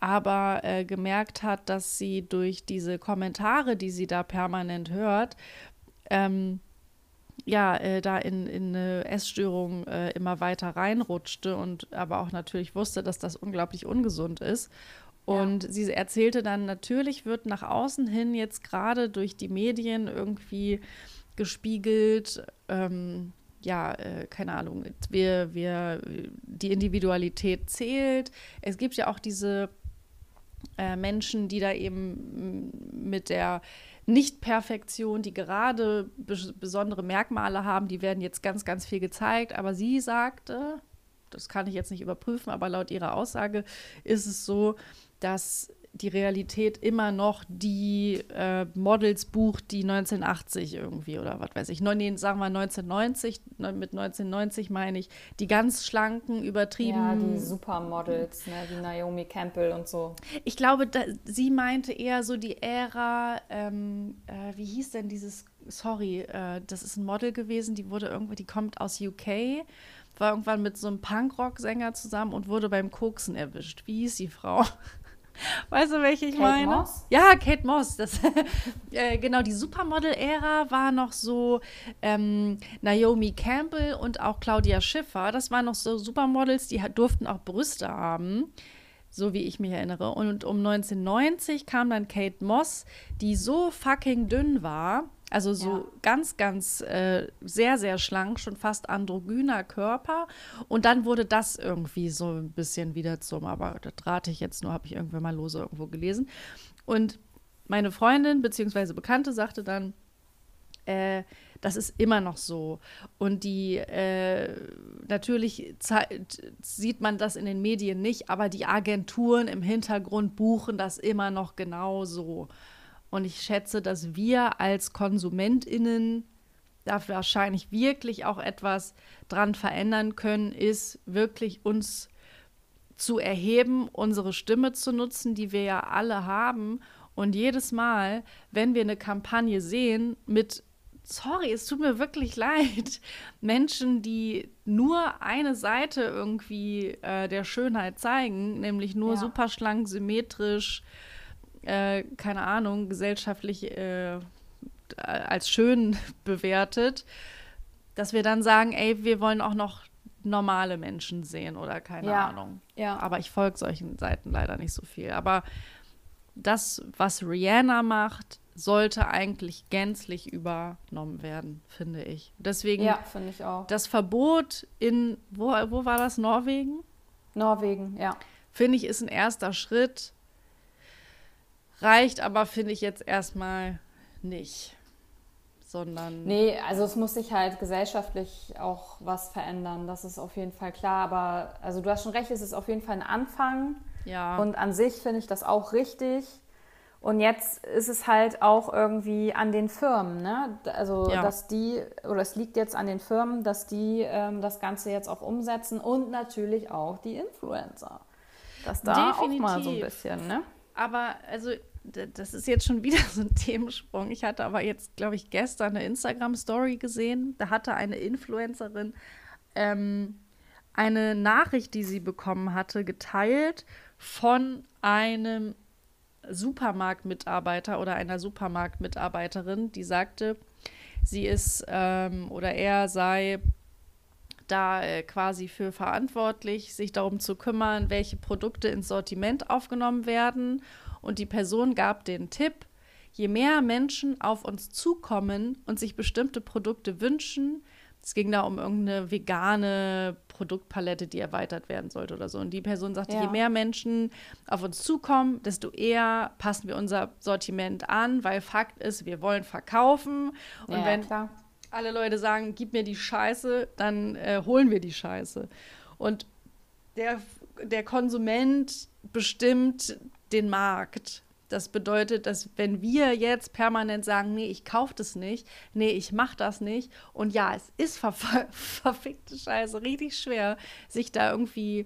aber äh, gemerkt hat, dass sie durch diese Kommentare, die sie da permanent hört, ähm, ja, äh, da in, in eine Essstörung äh, immer weiter reinrutschte und aber auch natürlich wusste, dass das unglaublich ungesund ist. Und ja. sie erzählte dann, natürlich wird nach außen hin jetzt gerade durch die Medien irgendwie gespiegelt, ähm, ja, äh, keine Ahnung, wir, wir, die Individualität zählt. Es gibt ja auch diese äh, Menschen, die da eben mit der Nicht-Perfektion, die gerade besondere Merkmale haben, die werden jetzt ganz, ganz viel gezeigt. Aber sie sagte, das kann ich jetzt nicht überprüfen, aber laut ihrer Aussage ist es so, dass die Realität immer noch die äh, Models bucht, die 1980 irgendwie oder was weiß ich, nee, sagen wir 1990, mit 1990 meine ich, die ganz schlanken, übertrieben. Ja, die Supermodels, ne, wie Naomi Campbell und so. Ich glaube, da, sie meinte eher so die Ära, ähm, äh, wie hieß denn dieses, sorry, äh, das ist ein Model gewesen, die wurde irgendwie, die kommt aus UK war irgendwann mit so einem Punkrock-Sänger zusammen und wurde beim Koksen erwischt. Wie hieß die Frau? Weißt du, welche ich Kate meine? Moss? Ja, Kate Moss. Das, äh, genau, die Supermodel-Ära war noch so ähm, Naomi Campbell und auch Claudia Schiffer. Das waren noch so Supermodels, die durften auch Brüste haben, so wie ich mich erinnere. Und um 1990 kam dann Kate Moss, die so fucking dünn war, also so ja. ganz, ganz äh, sehr, sehr schlank, schon fast androgyner Körper. Und dann wurde das irgendwie so ein bisschen wieder zum, aber das rate ich jetzt nur, habe ich irgendwann mal lose irgendwo gelesen. Und meine Freundin bzw. Bekannte sagte dann, äh, das ist immer noch so. Und die, äh, natürlich sieht man das in den Medien nicht, aber die Agenturen im Hintergrund buchen das immer noch genau so. Und ich schätze, dass wir als KonsumentInnen da wahrscheinlich wirklich auch etwas dran verändern können, ist wirklich uns zu erheben, unsere Stimme zu nutzen, die wir ja alle haben. Und jedes Mal, wenn wir eine Kampagne sehen mit, sorry, es tut mir wirklich leid, Menschen, die nur eine Seite irgendwie äh, der Schönheit zeigen, nämlich nur ja. super schlank, symmetrisch, äh, keine Ahnung, gesellschaftlich äh, als schön bewertet, dass wir dann sagen, ey, wir wollen auch noch normale Menschen sehen oder keine ja, Ahnung. Ja. Aber ich folge solchen Seiten leider nicht so viel. Aber das, was Rihanna macht, sollte eigentlich gänzlich übernommen werden, finde ich. Deswegen ja, finde ich auch. Das Verbot in, wo, wo war das? Norwegen? Norwegen, ja. Finde ich, ist ein erster Schritt. Reicht aber, finde ich jetzt erstmal nicht. Sondern. Nee, also es muss sich halt gesellschaftlich auch was verändern. Das ist auf jeden Fall klar. Aber also du hast schon recht, es ist auf jeden Fall ein Anfang. Ja. Und an sich finde ich das auch richtig. Und jetzt ist es halt auch irgendwie an den Firmen, ne? Also, ja. dass die, oder es liegt jetzt an den Firmen, dass die ähm, das Ganze jetzt auch umsetzen und natürlich auch die Influencer. Dass da Definitiv. auch mal so ein bisschen, ne? Aber also das ist jetzt schon wieder so ein Themensprung. Ich hatte aber jetzt, glaube ich, gestern eine Instagram-Story gesehen. Da hatte eine Influencerin ähm, eine Nachricht, die sie bekommen hatte, geteilt von einem Supermarktmitarbeiter oder einer Supermarktmitarbeiterin, die sagte, sie ist ähm, oder er sei da äh, quasi für verantwortlich, sich darum zu kümmern, welche Produkte ins Sortiment aufgenommen werden und die Person gab den Tipp, je mehr Menschen auf uns zukommen und sich bestimmte Produkte wünschen, es ging da um irgendeine vegane Produktpalette, die erweitert werden sollte oder so. Und die Person sagte, ja. je mehr Menschen auf uns zukommen, desto eher passen wir unser Sortiment an, weil Fakt ist, wir wollen verkaufen. Und ja, wenn klar. alle Leute sagen, gib mir die Scheiße, dann äh, holen wir die Scheiße. Und der, der Konsument bestimmt den Markt. Das bedeutet, dass wenn wir jetzt permanent sagen, nee, ich kaufe das nicht, nee, ich mache das nicht und ja, es ist ver verfickte Scheiße, richtig schwer, sich da irgendwie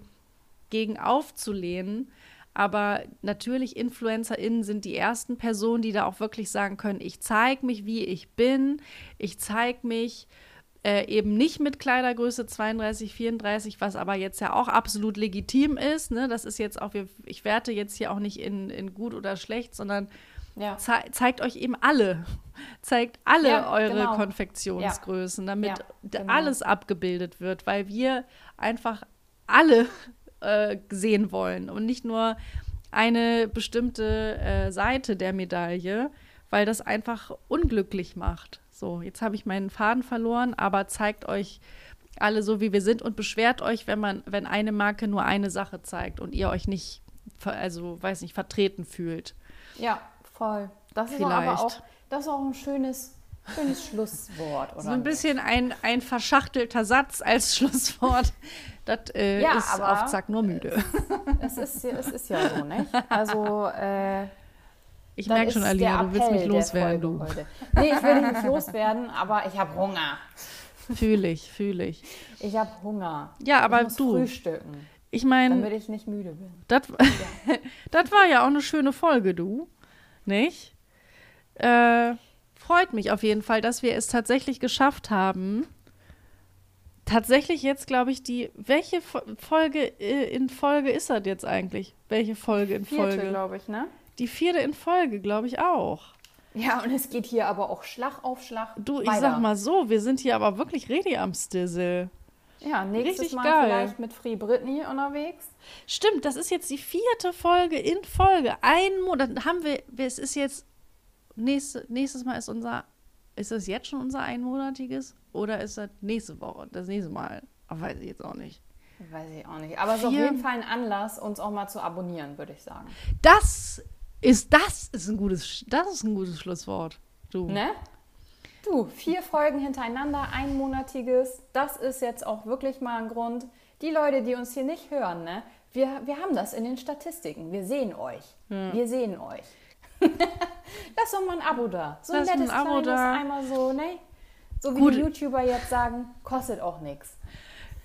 gegen aufzulehnen. Aber natürlich, InfluencerInnen sind die ersten Personen, die da auch wirklich sagen können, ich zeige mich, wie ich bin, ich zeige mich äh, eben nicht mit Kleidergröße 32, 34, was aber jetzt ja auch absolut legitim ist. Ne? Das ist jetzt auch, ich werte jetzt hier auch nicht in, in gut oder schlecht, sondern ja. ze zeigt euch eben alle. zeigt alle ja, eure genau. Konfektionsgrößen, damit ja, genau. alles abgebildet wird, weil wir einfach alle äh, sehen wollen und nicht nur eine bestimmte äh, Seite der Medaille, weil das einfach unglücklich macht. So, jetzt habe ich meinen Faden verloren, aber zeigt euch alle so, wie wir sind und beschwert euch, wenn man, wenn eine Marke nur eine Sache zeigt und ihr euch nicht, also weiß nicht, vertreten fühlt. Ja, voll. Das ist aber auch, das ist auch ein schönes schönes Schlusswort, oder? So ein bisschen ein, ein verschachtelter Satz als Schlusswort. Das äh, Ja, ist auf Zack nur müde. Es ist, ja- es ist ja so, nicht? Also, äh, Ich merke schon, Alina, du willst mich loswerden, du. Heute. Nee, ich will dich nicht loswerden, aber ich habe Hunger. Fühle ich, fühle ich. Ich habe Hunger. Ja, aber ich muss du, frühstücken, ich meine, damit ich nicht müde bin. das das war ja auch eine schöne Folge, du. Nicht? Äh, freut mich auf jeden Fall, dass wir es tatsächlich geschafft haben. Tatsächlich jetzt, glaube ich, die. Welche Fo- Folge äh, in Folge ist das jetzt eigentlich? Welche Folge in Vierte, Folge? glaube ich, ne? Die vierte in Folge, glaube ich auch. Ja, und es geht hier aber auch Schlag auf Schlag Du, ich weiter. sag mal so, wir sind hier aber wirklich ready am Stissel. Ja, nächstes richtig Mal geil. vielleicht mit Free Britney unterwegs. Stimmt, das ist jetzt die vierte Folge in Folge. Ein Monat haben wir, es ist jetzt, nächste, nächstes Mal ist unser, ist das jetzt schon unser einmonatiges? Oder ist das nächste Woche, das nächste Mal? Aber weiß ich jetzt auch nicht. Weiß ich auch nicht. Aber es ist auf jeden Fall ein Anlass, uns auch mal zu abonnieren, würde ich sagen. Das ist, das ist ein gutes, das ist ein gutes Schlusswort. Du. Ne? Du, vier Folgen hintereinander, einmonatiges. Das ist jetzt auch wirklich mal ein Grund. Die Leute, die uns hier nicht hören, ne? Wir, wir haben das in den Statistiken. Wir sehen euch. Wir sehen euch. Lass doch mal ein Abo da. So ein Lass ein nettes Abo kleines, da. einmal so, ne? So wie Gut. die YouTuber jetzt sagen, kostet auch nichts.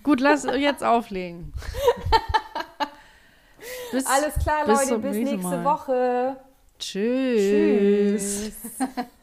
Gut, lass jetzt auflegen. bis, Alles klar, bis Leute, bis nächste Mal. Woche. Tschüss. Tschüss.